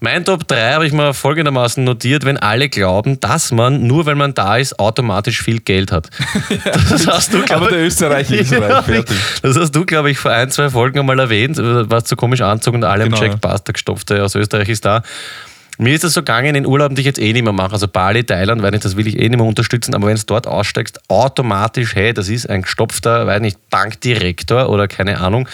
Mein Top 3 habe ich mir folgendermaßen notiert, wenn alle glauben, dass man, nur weil man da ist, automatisch viel Geld hat. Das hast du, glaub Aber der ich- Österreicher ist Ja, fertig. Das hast du, glaube ich, vor ein, zwei Folgen einmal erwähnt, warst so komisch anzogen und alle Genau, im Check, ja. passt, der Gestopfte aus Österreich ist da. Mir ist das so gegangen in Urlauben, die ich jetzt eh nicht mehr mache. Also Bali, Thailand, weiß nicht, das will ich eh nicht mehr unterstützen, aber wenn du dort aussteigst, automatisch, hey, das ist ein gestopfter, weiß nicht, Bankdirektor oder keine Ahnung.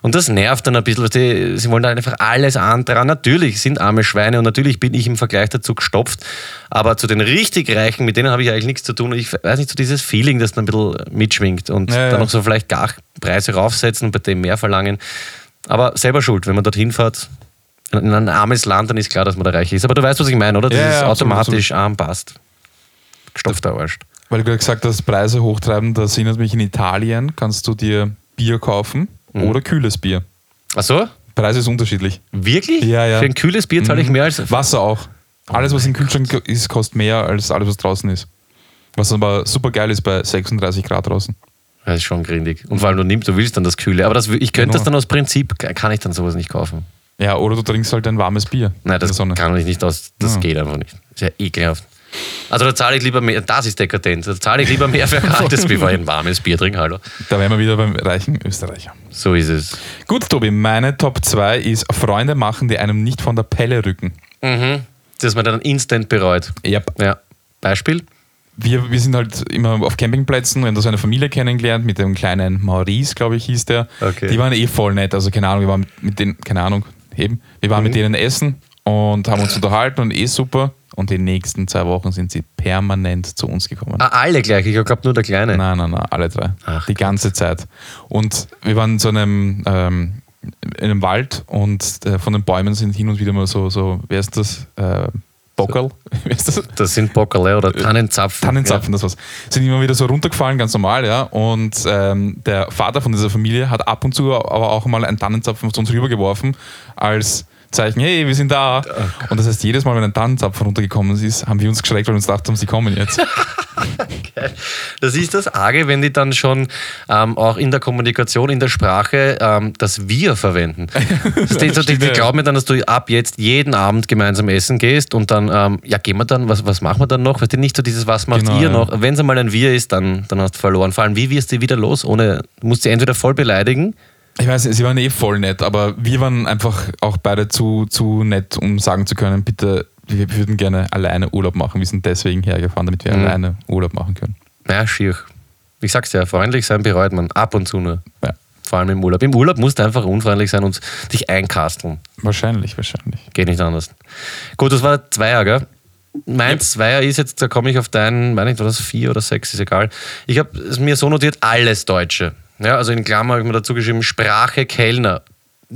Und das nervt dann ein bisschen, weil die, sie wollen da einfach alles andran. Natürlich sind arme Schweine und natürlich bin ich im Vergleich dazu gestopft, aber zu den richtig Reichen, mit denen habe ich eigentlich nichts zu tun. Und ich weiß nicht, so dieses Feeling, das dann ein bisschen mitschwingt und Ja, dann ja. noch so vielleicht gar Preise raufsetzen und bei dem mehr verlangen. Aber selber schuld, wenn man dorthin fährt, in ein armes Land, dann ist klar, dass man da reich ist. Aber du weißt, was ich meine, oder? Das Ja, ist ja, absolut, automatisch arm passt. Gestopfter Arsch. Weil du gerade gesagt hast, Preise hochtreiben, das erinnert mich in Italien, kannst du dir Bier kaufen Mhm. oder kühles Bier. Ach so? Preis ist unterschiedlich. Wirklich? Ja, ja. Für ein kühles Bier zahle ich mehr als. Wasser auch. Alles, was im Kühlschrank ist, kostet mehr als alles, was draußen ist. Was aber super geil ist bei 36 Grad draußen. Das ist schon grindig. Und vor allem, du nimmst, du willst dann das Kühle. Aber das, ich könnte Genau. das dann aus Prinzip, kann ich dann sowas nicht kaufen. Ja, oder du trinkst halt ein warmes Bier. Nein, das kann ich nicht aus. Das Ja. geht einfach nicht. Das ist ja ekelhaft. Also da zahle ich lieber mehr, das ist dekadent, da zahle ich lieber mehr für ein kaltes, bevor ich ein warmes Bier trinke, hallo. Da wären wir wieder beim reichen Österreicher. So ist es. Gut, Tobi, meine Top 2 ist Freunde machen, die einem nicht von der Pelle rücken. Dass man dann instant bereut. Yep. Ja. Beispiel? Wir, wir sind halt immer auf Campingplätzen, wir haben da so eine Familie kennengelernt mit dem kleinen Maurice, glaube ich, hieß der. Okay. Die waren eh voll nett, also keine Ahnung, wir waren mit denen, keine Ahnung, eben, wir waren mit denen essen und haben uns unterhalten und eh super. Und die nächsten zwei Wochen sind sie permanent zu uns gekommen. Ah, alle gleich, ich glaube nur der Kleine. Nein, nein, nein, alle drei. Ach, die ganze Zeit. Und wir waren in so einem, ähm, in einem Wald und äh, von den Bäumen sind hin und wieder mal so, so wer ist das? Äh, Bockerl? Das? Das sind Bockerle oder Tannenzapfen. Tannenzapfen, das war's. Sind immer wieder so runtergefallen, ganz normal, ja. Und ähm, der Vater von dieser Familie hat ab und zu aber auch mal einen Tannenzapfen zu uns rübergeworfen, als Zeichen, hey, wir sind da. Und das heißt, jedes Mal, wenn ein Tannenzapfen runtergekommen ist, haben wir uns geschreckt, weil wir uns dachten, sie kommen jetzt. Das ist das Arge, wenn die dann schon ähm, auch in der Kommunikation, in der Sprache ähm, das Wir verwenden. Das die, so, die, die glauben mir dann, dass du ab jetzt jeden Abend gemeinsam essen gehst und dann, ähm, ja, gehen wir dann, was, was machen wir dann noch? Weißt du, nicht so dieses, was macht Genau, ihr ja. noch? Wenn es einmal ein Wir ist, dann, dann hast du verloren. Vor allem, wie wirst du wieder los? Ohne, du musst sie entweder voll beleidigen. Ich weiß, nicht, sie waren eh voll nett, aber wir waren einfach auch beide zu, zu nett, um sagen zu können, bitte, wir würden gerne alleine Urlaub machen. Wir sind deswegen hergefahren, damit wir Mhm. alleine Urlaub machen können. Ja, schier. Ich sag's dir, freundlich sein bereut man ab und zu nur. Ja. Vor allem im Urlaub. Im Urlaub musst du einfach unfreundlich sein und dich einkasteln. Wahrscheinlich, wahrscheinlich. Geht nicht anders. Gut, das war der Zweier, gell? Mein Zweier ist jetzt, da komme ich auf deinen, meine ich, war das vier oder sechs, ist egal. Ich habe es mir so notiert, alles Deutsche. Ja, also in Klammer habe ich mir dazu geschrieben, Sprache Kellner.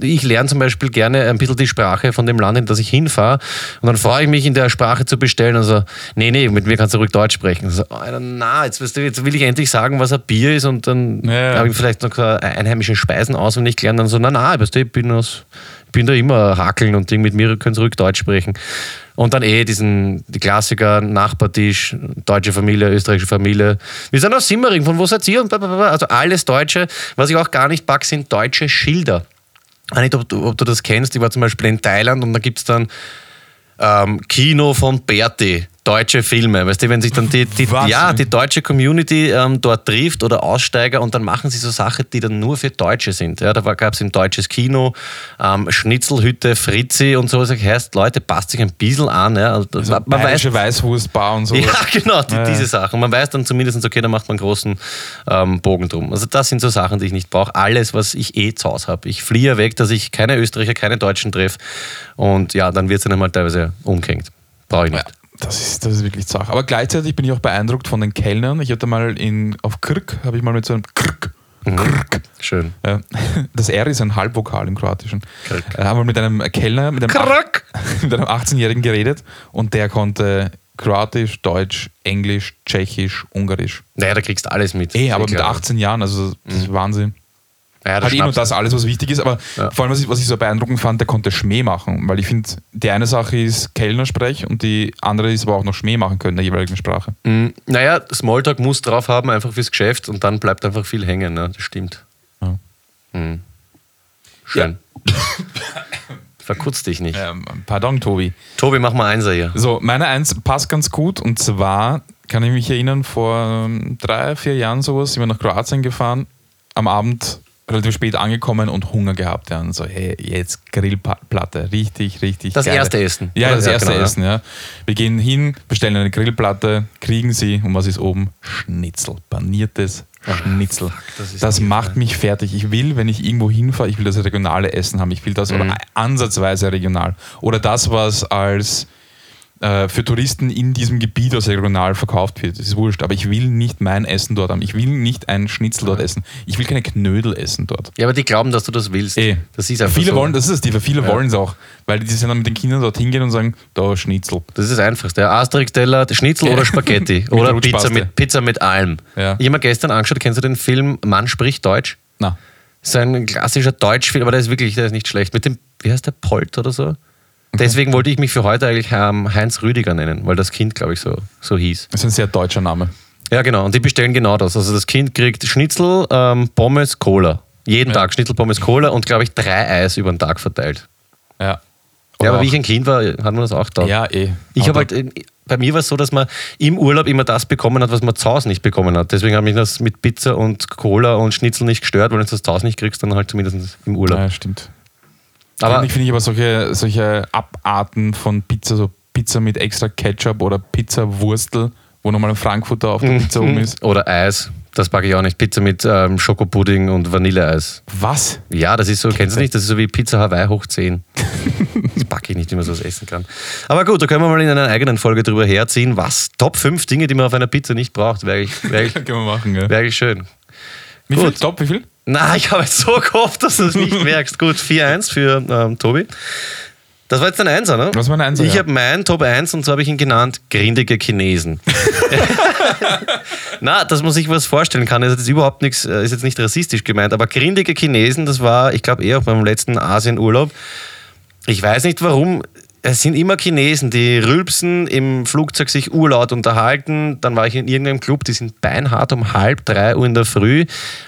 Ich lerne zum Beispiel gerne ein bisschen die Sprache von dem Land, in das ich hinfahre. Und dann freue ich mich, in der Sprache zu bestellen. Also, nee, nee, mit mir kannst du ruhig Deutsch sprechen. Also, Alter, na, jetzt, du, jetzt will ich endlich sagen, was ein Bier ist. Und dann Ja, ja. habe ich vielleicht noch so einheimische Speisen auswendig gelernt. Dann so, na, na, weißt du, ich bin, aus, ich bin da immer hakeln und Ding. Mit mir können sie ruhig Deutsch sprechen. Und dann eh diesen, die Klassiker, Nachbartisch, deutsche Familie, österreichische Familie. Wir sind aus Simmering, von wo seid ihr? Und. Also alles Deutsche. Was ich auch gar nicht pack, sind deutsche Schilder. Ich weiß nicht, ob du, ob du das kennst. Ich war zum Beispiel in Thailand und da gibt es dann ähm, Kino von Berti, deutsche Filme. Weißt du, wenn sich dann die, die, Was? ja, die deutsche Community ähm, dort trifft oder Aussteiger und dann machen sie so Sachen, die dann nur für Deutsche sind. Ja, da gab es ein deutsches Kino, ähm, Schnitzelhütte, Fritzi und so. Das heißt, Leute, passt sich ein bisschen an. Ja. Also, Also man weiß, Weißwurstbar und so. ja, genau, die, Ja, ja. diese Sachen. Man weiß dann zumindest, okay, da macht man einen großen ähm, Bogen drum. Also das sind so Sachen, die ich nicht brauche. Alles, was ich eh zu Hause habe. Ich fliehe weg, dass ich keine Österreicher, keine Deutschen treffe. Und ja, dann wird es dann einmal teilweise umgehängt. Brauche ich nicht. Ja, das ist, das ist wirklich Sache. Aber gleichzeitig bin ich auch beeindruckt von den Kellnern. Ich hatte mal in, auf Krk, habe ich mal mit so einem Krk, Krk, Schön. das R ist ein Halbvokal im Kroatischen. Krk. Äh, haben wir mit einem Kellner, mit einem, mit einem 18-Jährigen geredet und der konnte Kroatisch, Deutsch, Englisch, Tschechisch, Ungarisch. Naja, da kriegst du alles mit. Eh, aber mit Klar. 18 Jahren, also das ist Wahnsinn. Ja, Halt eh nur das alles, was wichtig ist, aber Ja. vor allem, was ich, was ich so beeindruckend fand, der konnte Schmäh machen, weil ich finde, die eine Sache ist Kellnersprech und die andere ist aber auch noch Schmäh machen können in der jeweiligen Sprache. Mm, Naja, Smalltalk muss drauf haben, einfach fürs Geschäft und dann bleibt einfach viel hängen. Ne? Das stimmt. Ja. Mm. Schön. Verkutz dich nicht. Ähm, pardon, Tobi. Tobi, mach mal Einser hier. So, meine Eins passt ganz gut und zwar kann ich mich erinnern, vor ähm, drei, vier Jahren sowas sind wir nach Kroatien gefahren, am Abend relativ spät angekommen und Hunger gehabt. Ja, und so, hey, jetzt Grillplatte, richtig, richtig Das geile- erste Essen. Ja, das Ja, erste genau. Essen, ja. Wir gehen hin, bestellen eine Grillplatte, kriegen sie und was ist oben? Schnitzel, paniertes Schnitzel. das ist das mir macht mich fertig. Ich will, wenn ich irgendwo hinfahre, ich will das regionale Essen haben. Ich will das Mhm. oder ansatzweise regional. Oder das, was als äh, für Touristen in diesem Gebiet als regional verkauft wird. Das ist wurscht. Aber ich will nicht mein Essen dort haben. Ich will nicht ein Schnitzel dort essen. Ich will keine Knödel essen dort. Ja, aber die glauben, dass du das willst. Eh. Das ist einfach Viele so. wollen, das ist es, die, viele wollen es auch. Weil die sind dann mit den Kindern dort hingehen und sagen, da Schnitzel. Das ist das Einfachste. Ja, Asterix-Teller, Schnitzel Okay. oder Spaghetti. Oder. Pizza mit, Pizza mit allem. Ja. Ich habe mir gestern angeschaut, kennst du den Film Mann spricht Deutsch? Na, Das ist ein klassischer Deutschfilm, aber der ist wirklich, der ist nicht schlecht. Mit dem, wie heißt der, Polt oder so? Deswegen wollte ich mich für heute eigentlich ähm, Heinz Rüdiger nennen, weil das Kind, glaube ich, so, so hieß. das ist ein sehr deutscher Name. Ja, genau. Und die bestellen genau das. Also das Kind kriegt Schnitzel, ähm, Pommes, Cola. Jeden Ja. Tag Schnitzel, Pommes, Cola und, glaube ich, drei Eis über den Tag verteilt. Ja. Ja, aber wie ich ein Kind war, hat man das auch da. Ja, eh. Ich habe halt, äh, bei mir war es so, dass man im Urlaub immer das bekommen hat, was man zu Hause nicht bekommen hat. Deswegen habe ich das mit Pizza und Cola und Schnitzel nicht gestört, weil wenn du das zu Hause nicht kriegst, dann halt zumindest im Urlaub. Ja, stimmt. Aber ich finde ich aber solche, solche Abarten von Pizza, so Pizza mit extra Ketchup oder Pizza-Wurstel, wo nochmal ein Frankfurter auf der Pizza oben ist. oder Eis, das packe ich auch nicht. Pizza mit ähm, Schokopudding und Vanilleeis. Was? Ja, das ist so, kennst du nicht? Das ist so wie Pizza Hawaii hoch 10. Das packe ich nicht, wie man sowas essen kann. Aber gut, da können wir mal in einer eigenen Folge drüber herziehen. Was? Top 5 Dinge, die man auf einer Pizza nicht braucht. Wäre ich, wär ich, Können wir machen, ja. wär ich schön. Wie viel? Gut. Top, wie viel? Na, ich habe jetzt so gehofft, dass du es nicht merkst. Gut, 4-1 für ähm, Tobi. Das war jetzt ein Einser, ne? Das war ein Einser, Ich ja. habe meinen Top 1 und so habe ich ihn genannt, grindige Chinesen. Na, dass man sich was vorstellen kann, ist jetzt überhaupt nichts, äh, ist jetzt nicht rassistisch gemeint, aber grindige Chinesen, das war, ich glaube, eher auch beim letzten Asienurlaub. Ich weiß nicht warum. Es sind immer Chinesen, die rülpsen, im Flugzeug sich urlaut unterhalten. Dann war ich in irgendeinem Club, die sind beinhart um halb drei Uhr in der Früh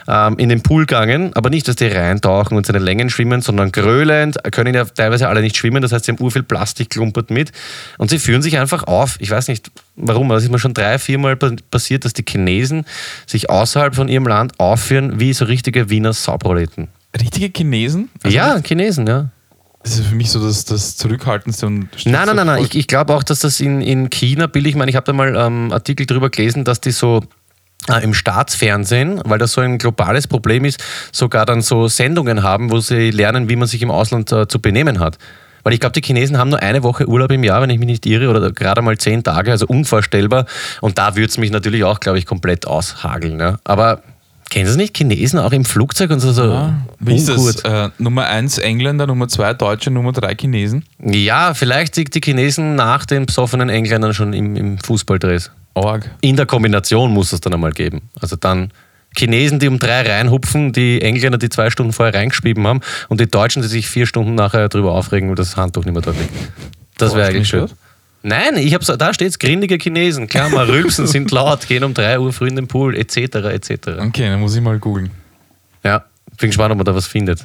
ähm, in den Pool gegangen. Aber nicht, dass die reintauchen und seine Längen schwimmen, sondern gröhlend, können ja teilweise alle nicht schwimmen. Das heißt, sie haben urviel Plastik klumpert mit. Und sie führen sich einfach auf. Ich weiß nicht warum, aber es ist mir schon drei, viermal pa- passiert, dass die Chinesen sich außerhalb von ihrem Land aufführen wie so richtige Wiener Sauproleten. Richtige Chinesen? Also ja, Chinesen, ja. Das ist für mich so das, das Zurückhaltendste und Nein, nein, nein, nein. Ich, ich glaube auch, dass das in, in China billig, ich meine, ich habe da mal ähm, Artikel drüber gelesen, dass die so äh, im Staatsfernsehen, weil das so ein globales Problem ist, sogar dann so Sendungen haben, wo sie lernen, wie man sich im Ausland äh, zu benehmen hat. Weil ich glaube, die Chinesen haben nur eine Woche Urlaub im Jahr, wenn ich mich nicht irre, oder gerade mal zehn Tage, also unvorstellbar. Und da würde es mich natürlich auch, glaube ich, komplett aushageln. Ne? Aber kennen Sie es nicht? Chinesen auch im Flugzeug und so, so Wie ist das? Äh, Nummer 1 Engländer, Nummer 2 Deutsche, Nummer 3 Chinesen. Ja, vielleicht liegt die Chinesen nach den besoffenen Engländern schon im, im Fußballdress. Org. In der Kombination muss es dann einmal geben. Also dann Chinesen, die um drei reinhupfen, die Engländer, die zwei Stunden vorher reingeschrieben haben und die Deutschen, die sich vier Stunden nachher darüber aufregen, weil das Handtuch nicht mehr dort liegt. Das wäre eigentlich schön. stimmt Nein, ich hab's, da steht's grindige Chinesen. Klar, mal rülpsen, sind laut, gehen um drei Uhr früh in den Pool, etc. etc. Okay, dann muss ich mal googeln. Ja, bin gespannt, ob man da was findet.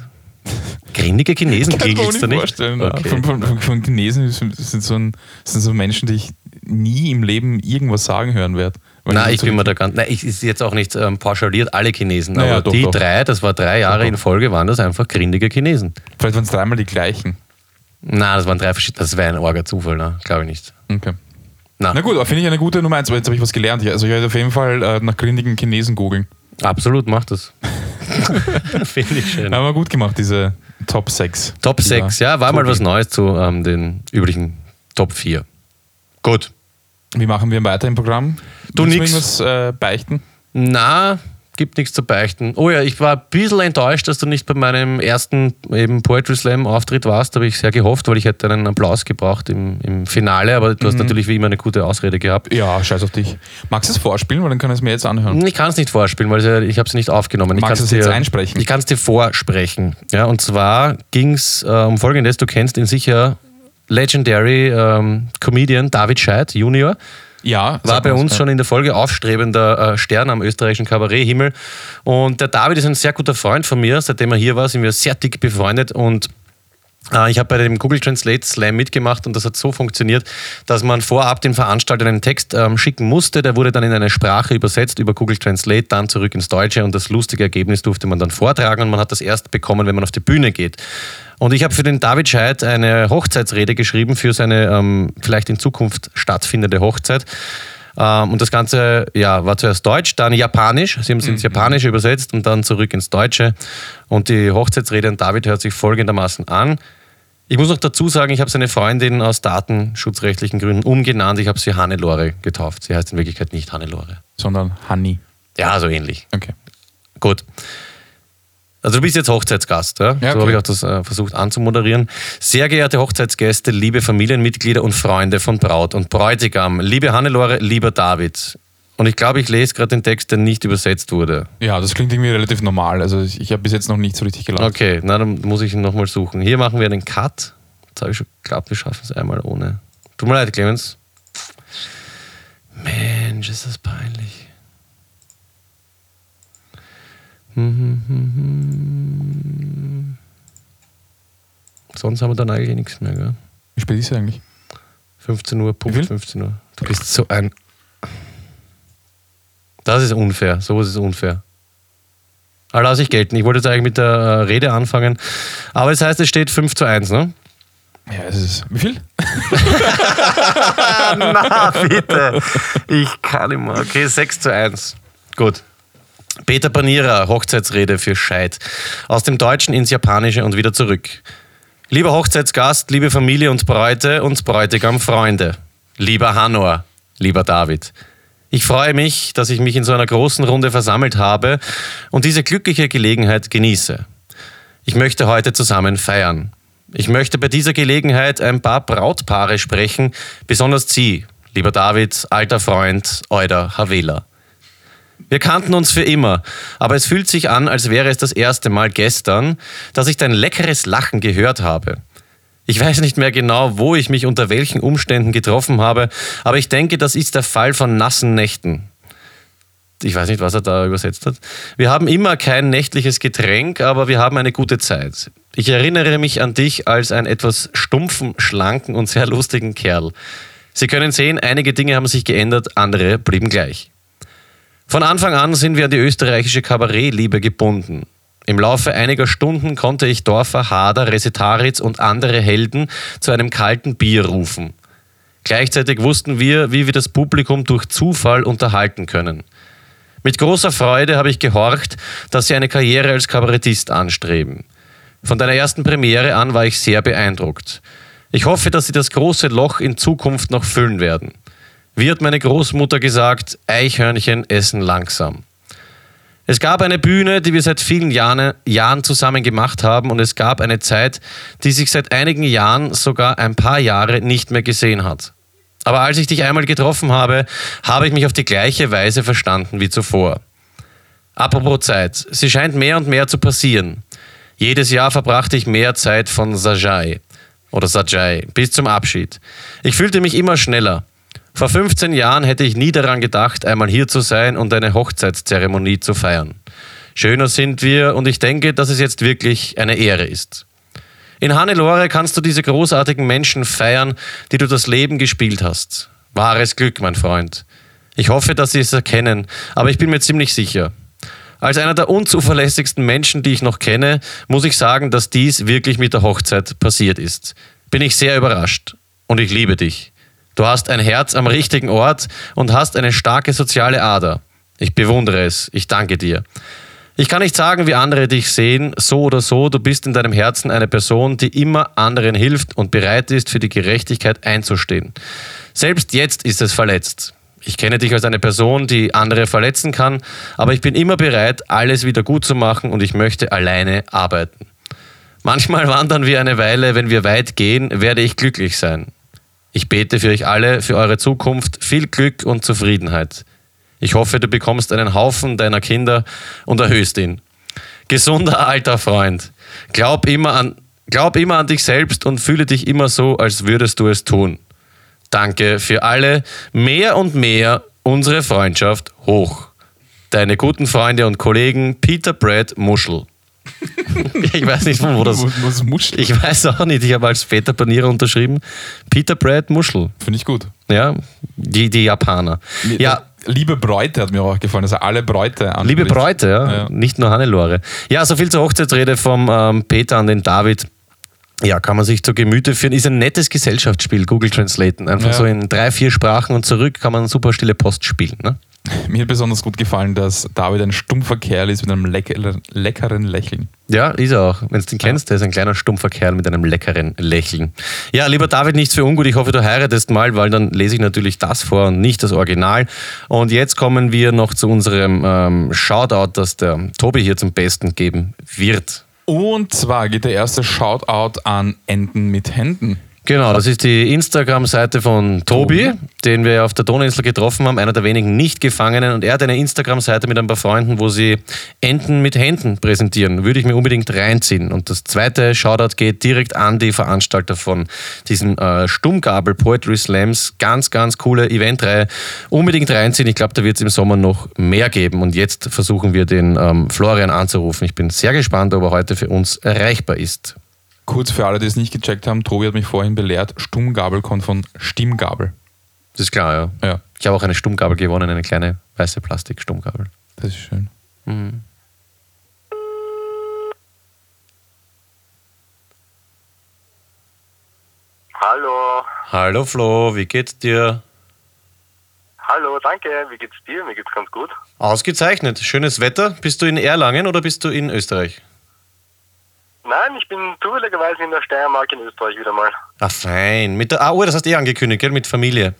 Grindige Chinesen mir klingelt's da nicht vorstellen. Okay. Von, von, von, von Chinesen sind so, ein, sind so Menschen, die ich nie im Leben irgendwas sagen hören werde. Nein, ich so bin mir da ganz. Nein, ich ist jetzt auch nicht ähm, pauschaliert alle Chinesen, Naja, aber doch, die doch. drei, das war drei Jahre Doch, in. Folge, waren das einfach grindige Chinesen. Vielleicht waren es dreimal die gleichen. Nein, das waren drei verschiedene. Das wäre ein arger Zufall, ne? glaube ich nicht. Okay. Na, Na gut, finde ich eine gute Nummer 1, weil jetzt habe ich was gelernt. hier. Also ich werde auf jeden Fall äh, nach grindigen Chinesen googeln. absolut, macht das. Finde ich schön. Haben wir gut gemacht, diese Top 6. Top 6, ja, war mal Tobi. was Neues zu ähm, den üblichen Top 4. Gut. Wie machen wir weiter im Programm? Du Willst nix. irgendwas äh, beichten? Na, gibt nichts zu beichten. Oh ja, ich war ein bisschen enttäuscht, dass du nicht bei meinem ersten eben Poetry Slam Auftritt warst. Da habe ich sehr gehofft, weil ich hätte einen Applaus gebraucht im, im Finale, aber du Mhm. hast natürlich wie immer eine gute Ausrede gehabt. Ja, scheiß auf dich. Magst du es vorspielen, weil dann kann ich es mir jetzt anhören. Ich kann es nicht vorspielen, weil ich habe es nicht aufgenommen. Magst du es jetzt einsprechen? Ich kann es dir vorsprechen. Ja, und zwar ging es äh, um Folgendes. Du kennst ihn sicher, Legendary ähm, Comedian David Scheidt Junior. Ja, War bei uns schon in der Folge aufstrebender äh, Stern am österreichischen Kabaretthimmel. Und der David ist ein sehr guter Freund von mir. Seitdem er hier war, sind wir sehr dick befreundet. Und ich habe bei dem Google Translate Slam mitgemacht und das hat so funktioniert, dass man vorab den Veranstaltern einen Text ähm, schicken musste. Der wurde dann in eine Sprache übersetzt über Google Translate, dann zurück ins Deutsche und das lustige Ergebnis durfte man dann vortragen und man hat das erst bekommen, wenn man auf die Bühne geht. Und ich habe für den David Scheidt eine Hochzeitsrede geschrieben für seine ähm, vielleicht in Zukunft stattfindende Hochzeit. Ähm, und das Ganze ja, war zuerst Deutsch, dann Japanisch. Sie haben es ins Japanische übersetzt und dann zurück ins Deutsche. Und die Hochzeitsrede an David hört sich folgendermaßen an. Ich muss noch dazu sagen, ich habe seine Freundin aus datenschutzrechtlichen Gründen umgenannt. Ich habe sie Hannelore getauft. Sie heißt in Wirklichkeit nicht Hannelore. Sondern Honey. Ja, so ähnlich. Okay. Gut. Also du bist jetzt Hochzeitsgast, ja? Ja, so okay. habe ich auch das äh, versucht anzumoderieren. Sehr geehrte Hochzeitsgäste, liebe Familienmitglieder und Freunde von Braut und Bräutigam, liebe Hannelore, lieber David. Und ich glaube, ich lese gerade den Text, der nicht übersetzt wurde. Ja, das klingt irgendwie relativ normal. Also ich, ich habe bis jetzt noch nicht so richtig gelacht. Okay, na dann muss ich ihn nochmal suchen. Hier machen wir einen Cut. Jetzt habe ich schon geglaubt, wir schaffen es einmal ohne. Tut mir leid, Clemens. Mensch, ist das peinlich. Hm, hm, hm. Sonst haben wir dann eigentlich nichts mehr, gell? Wie spät ist es eigentlich? 15 Uhr, Punkt Wie viel? 15 Uhr. Du bist so ein. Das ist unfair. Sowas ist unfair. Aber lass ich gelten. Ich wollte jetzt eigentlich mit der äh, Rede anfangen. Aber es heißt, es steht 5 zu 1, ne? Ja, es ist. Wie viel? Na, bitte. Ich kann nicht mehr. Okay, 6 zu 1. Gut. Peter Panierer, Hochzeitsrede für Scheid. Aus dem Deutschen ins Japanische und wieder zurück. Lieber Hochzeitsgast, liebe Familie und Bräute und Bräutigam Freunde. Lieber Hanor, lieber David. Ich freue mich, dass ich mich in so einer großen Runde versammelt habe und diese glückliche Gelegenheit genieße. Ich möchte heute zusammen feiern. Ich möchte bei dieser Gelegenheit ein paar Brautpaare sprechen, besonders Sie, lieber David, alter Freund, Euder Havela. Wir kannten uns für immer, aber es fühlt sich an, als wäre es das erste Mal gestern, dass ich dein leckeres Lachen gehört habe. Ich weiß nicht mehr genau, wo ich mich unter welchen Umständen getroffen habe, aber ich denke, das ist der Fall von nassen Nächten. Ich weiß nicht, was er da übersetzt hat. Wir haben immer kein nächtliches Getränk, aber wir haben eine gute Zeit. Ich erinnere mich an dich als einen etwas stumpfen, schlanken und sehr lustigen Kerl. Sie können sehen, einige Dinge haben sich geändert, andere blieben gleich. Von Anfang an sind wir an die österreichische Kabarettliebe gebunden. Im Laufe einiger Stunden konnte ich Dorfer, Hader, Resetaritz und andere Helden zu einem kalten Bier rufen. Gleichzeitig wussten wir, wie wir das Publikum durch Zufall unterhalten können. Mit großer Freude habe ich gehorcht, dass sie eine Karriere als Kabarettist anstreben. Von deiner ersten Premiere an war ich sehr beeindruckt. Ich hoffe, dass sie das große Loch in Zukunft noch füllen werden. Wie hat meine Großmutter gesagt, Eichhörnchen essen langsam. Es gab eine Bühne, die wir seit vielen Jahren, Jahren zusammen gemacht haben und es gab eine Zeit, die sich seit einigen Jahren, sogar ein paar Jahre, nicht mehr gesehen hat. Aber als ich dich einmal getroffen habe, habe ich mich auf die gleiche Weise verstanden wie zuvor. Apropos Zeit, sie scheint mehr und mehr zu passieren. Jedes Jahr verbrachte ich mehr Zeit von Sajai oder Sajai bis zum Abschied. Ich fühlte mich immer schneller. Vor 15 Jahren hätte ich nie daran gedacht, einmal hier zu sein und eine Hochzeitszeremonie zu feiern. Schöner sind wir und ich denke, dass es jetzt wirklich eine Ehre ist. In Hannelore kannst du diese großartigen Menschen feiern, die du das Leben gespielt hast. Wahres Glück, mein Freund. Ich hoffe, dass sie es erkennen, aber ich bin mir ziemlich sicher. Als einer der unzuverlässigsten Menschen, die ich noch kenne, muss ich sagen, dass dies wirklich mit der Hochzeit passiert ist. Bin ich sehr überrascht. Und ich liebe dich. Du hast ein Herz am richtigen Ort und hast eine starke soziale Ader. Ich bewundere es. Ich danke dir. Ich kann nicht sagen, wie andere dich sehen, so oder so, du bist in deinem Herzen eine Person, die immer anderen hilft und bereit ist, für die Gerechtigkeit einzustehen. Selbst jetzt ist es verletzt. Ich kenne dich als eine Person, die andere verletzen kann, aber ich bin immer bereit, alles wieder gut zu machen und ich möchte alleine arbeiten. Manchmal wandern wir eine Weile, wenn wir weit gehen, werde ich glücklich sein. Ich bete für euch alle, für eure Zukunft, viel Glück und Zufriedenheit. Ich hoffe, du bekommst einen Haufen deiner Kinder und erhöhst ihn. Gesunder alter Freund, glaub immer an, glaub immer an dich selbst und fühle dich immer so, als würdest du es tun. Danke für alle, mehr und mehr unsere Freundschaft hoch. Deine guten Freunde und Kollegen Peter Brad Muschel. ich weiß nicht, von wo das. Was, Muschel? Ich weiß auch nicht, ich habe als Peter Panierer unterschrieben. Peter Brad Muschel. Finde ich gut. Ja, die, die Japaner. Ja, Liebe Bräute hat mir auch gefallen, also alle Bräute an. liebe Bräute, ja, Ja. nicht nur Hannelore. Ja, so viel zur Hochzeitsrede vom ähm, Peter an den David. Ja, kann man sich zu Gemüte führen. Ist ein nettes Gesellschaftsspiel, Google Translaten. Einfach Ja. so in drei, vier Sprachen und zurück kann man super stille Post spielen. Ne? Mir hat besonders gut gefallen, dass David ein stumpfer Kerl ist mit einem lecker, leckeren Lächeln. Ja, ist er auch. Wenn du den kennst, der ist ein kleiner stumpfer Kerl mit einem leckeren Lächeln. Ja, lieber David, nichts für ungut. Ich hoffe, du heiratest mal, weil dann lese ich natürlich das vor und nicht das Original. Und jetzt kommen wir noch zu unserem ähm, Shoutout, das der Tobi hier zum Besten geben wird. Und zwar geht der erste Shoutout an Enten mit Händen. Genau, das ist die Instagram-Seite von Tobi, den wir auf der Donauinsel getroffen haben, einer der wenigen Nicht-Gefangenen. Und er hat eine Instagram-Seite mit ein paar Freunden, wo sie Enten mit Händen präsentieren. Würde ich mir unbedingt reinziehen. Und das zweite Shoutout geht direkt an die Veranstalter von diesen äh, Stummgabel Poetry Slams. Ganz, ganz coole Eventreihe. Unbedingt reinziehen. Ich glaube, da wird es im Sommer noch mehr geben. Und jetzt versuchen wir den ähm, Florian anzurufen. Ich bin sehr gespannt, ob er heute für uns erreichbar ist. Kurz für alle, die es nicht gecheckt haben, Tobi hat mich vorhin belehrt, Stummgabel kommt von Stimmgabel. Das ist klar, ja. Ja, Ich habe auch eine Stummgabel gewonnen, eine kleine weiße Plastik-Stummgabel. das ist schön. Hallo, Hallo Flo, wie geht's dir? hallo, danke. Wie geht's dir? Mir geht's ganz gut. Ausgezeichnet. Schönes Wetter. Bist du in Erlangen oder bist du in Österreich? Nein, ich bin zufälligerweise in der Steiermark in Österreich wieder mal. Ah, fein. Mit der, ah, oh, das hast du eh angekündigt, gell? Mit Familie.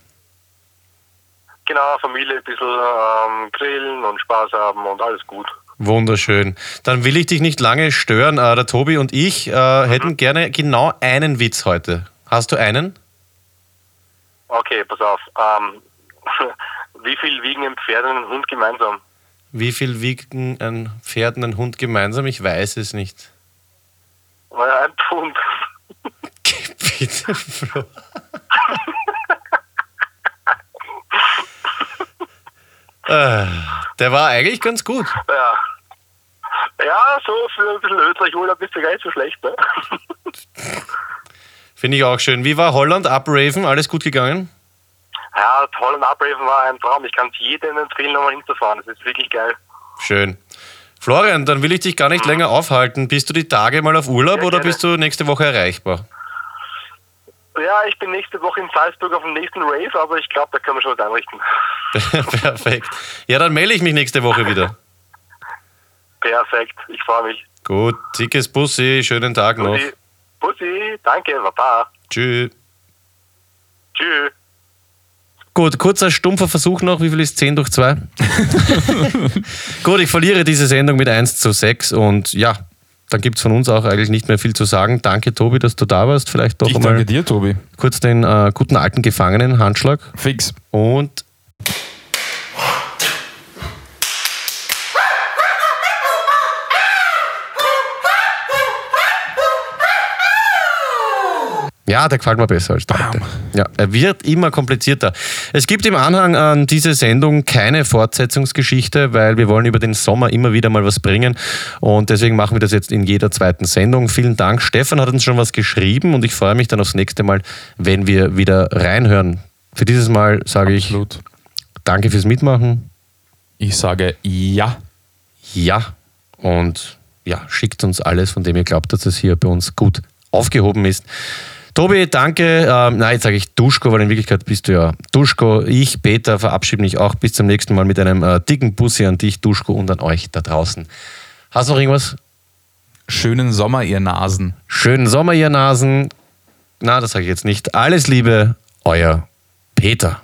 Genau, Familie, ein bisschen ähm, grillen und Spaß haben und alles gut. Wunderschön. Dann will ich dich nicht lange stören. Äh, der Tobi und ich äh, hätten gerne genau einen Witz heute. Hast du einen? Okay, pass auf. Ähm, wie viel wiegen ein Pferd und ein Hund gemeinsam? Wie viel wiegen ein Pferd und ein Hund gemeinsam? Ich weiß es nicht. Naja, ein Pfund. Bitte, Flo. Äh, Der war eigentlich ganz gut. Ja. Ja, so für ein bisschen Österreich-Urlaub bist du gar nicht so schlecht, ne? Finde ich auch schön. Wie war Holland? Abraven? Alles gut gegangen? Ja, Holland Abraven war ein Traum. Ich kann es jedem empfehlen, nochmal hinzufahren. Das ist wirklich geil. Schön. Florian, dann will ich dich gar nicht länger aufhalten. Bist du die Tage mal auf Urlaub Ja, oder bist du nächste Woche erreichbar? Ja, ich bin nächste Woche in Salzburg auf dem nächsten Rave, aber ich glaube, da können wir schon was einrichten. Perfekt. Ja, dann melde ich mich nächste Woche wieder. Perfekt, ich freue mich. Gut, dickes Bussi, schönen Tag noch. Bussi, Bussi danke, Baba. Tschüss. Tschüss. Gut, kurzer stumpfer Versuch noch. Wie viel ist 10 durch 2? Gut, ich verliere diese Sendung mit 1 zu 6 und ja, dann gibt es von uns auch eigentlich nicht mehr viel zu sagen. Danke, Tobi, dass du da warst. Vielleicht doch Ich einmal danke dir, Tobi. kurz den äh, guten alten Gefangenen, Handschlag Fix. und Ja, der gefällt mir besser als der alte. Ja, er wird immer komplizierter. Es gibt im Anhang an diese Sendung keine Fortsetzungsgeschichte, weil wir wollen über den Sommer immer wieder mal was bringen und deswegen machen wir das jetzt in jeder zweiten Sendung. Vielen Dank. Stefan hat uns schon was geschrieben und ich freue mich dann aufs nächste Mal, wenn wir wieder reinhören. Für dieses Mal sage ich Absolut. danke fürs Mitmachen. Ich sage ja. Ja. Und ja, schickt uns alles, von dem ihr glaubt, dass es hier bei uns gut aufgehoben ist. Tobi, danke. Ähm, nein, jetzt sage ich Duschko, weil in Wirklichkeit bist du ja Duschko. Ich, Peter, verabschiede mich auch bis zum nächsten Mal mit einem äh, dicken Bussi an dich, Duschko, und an euch da draußen. Hast du noch irgendwas? Schönen Sommer, ihr Nasen. Schönen Sommer, ihr Nasen. Na, das sage ich jetzt nicht. Alles Liebe, euer Peter.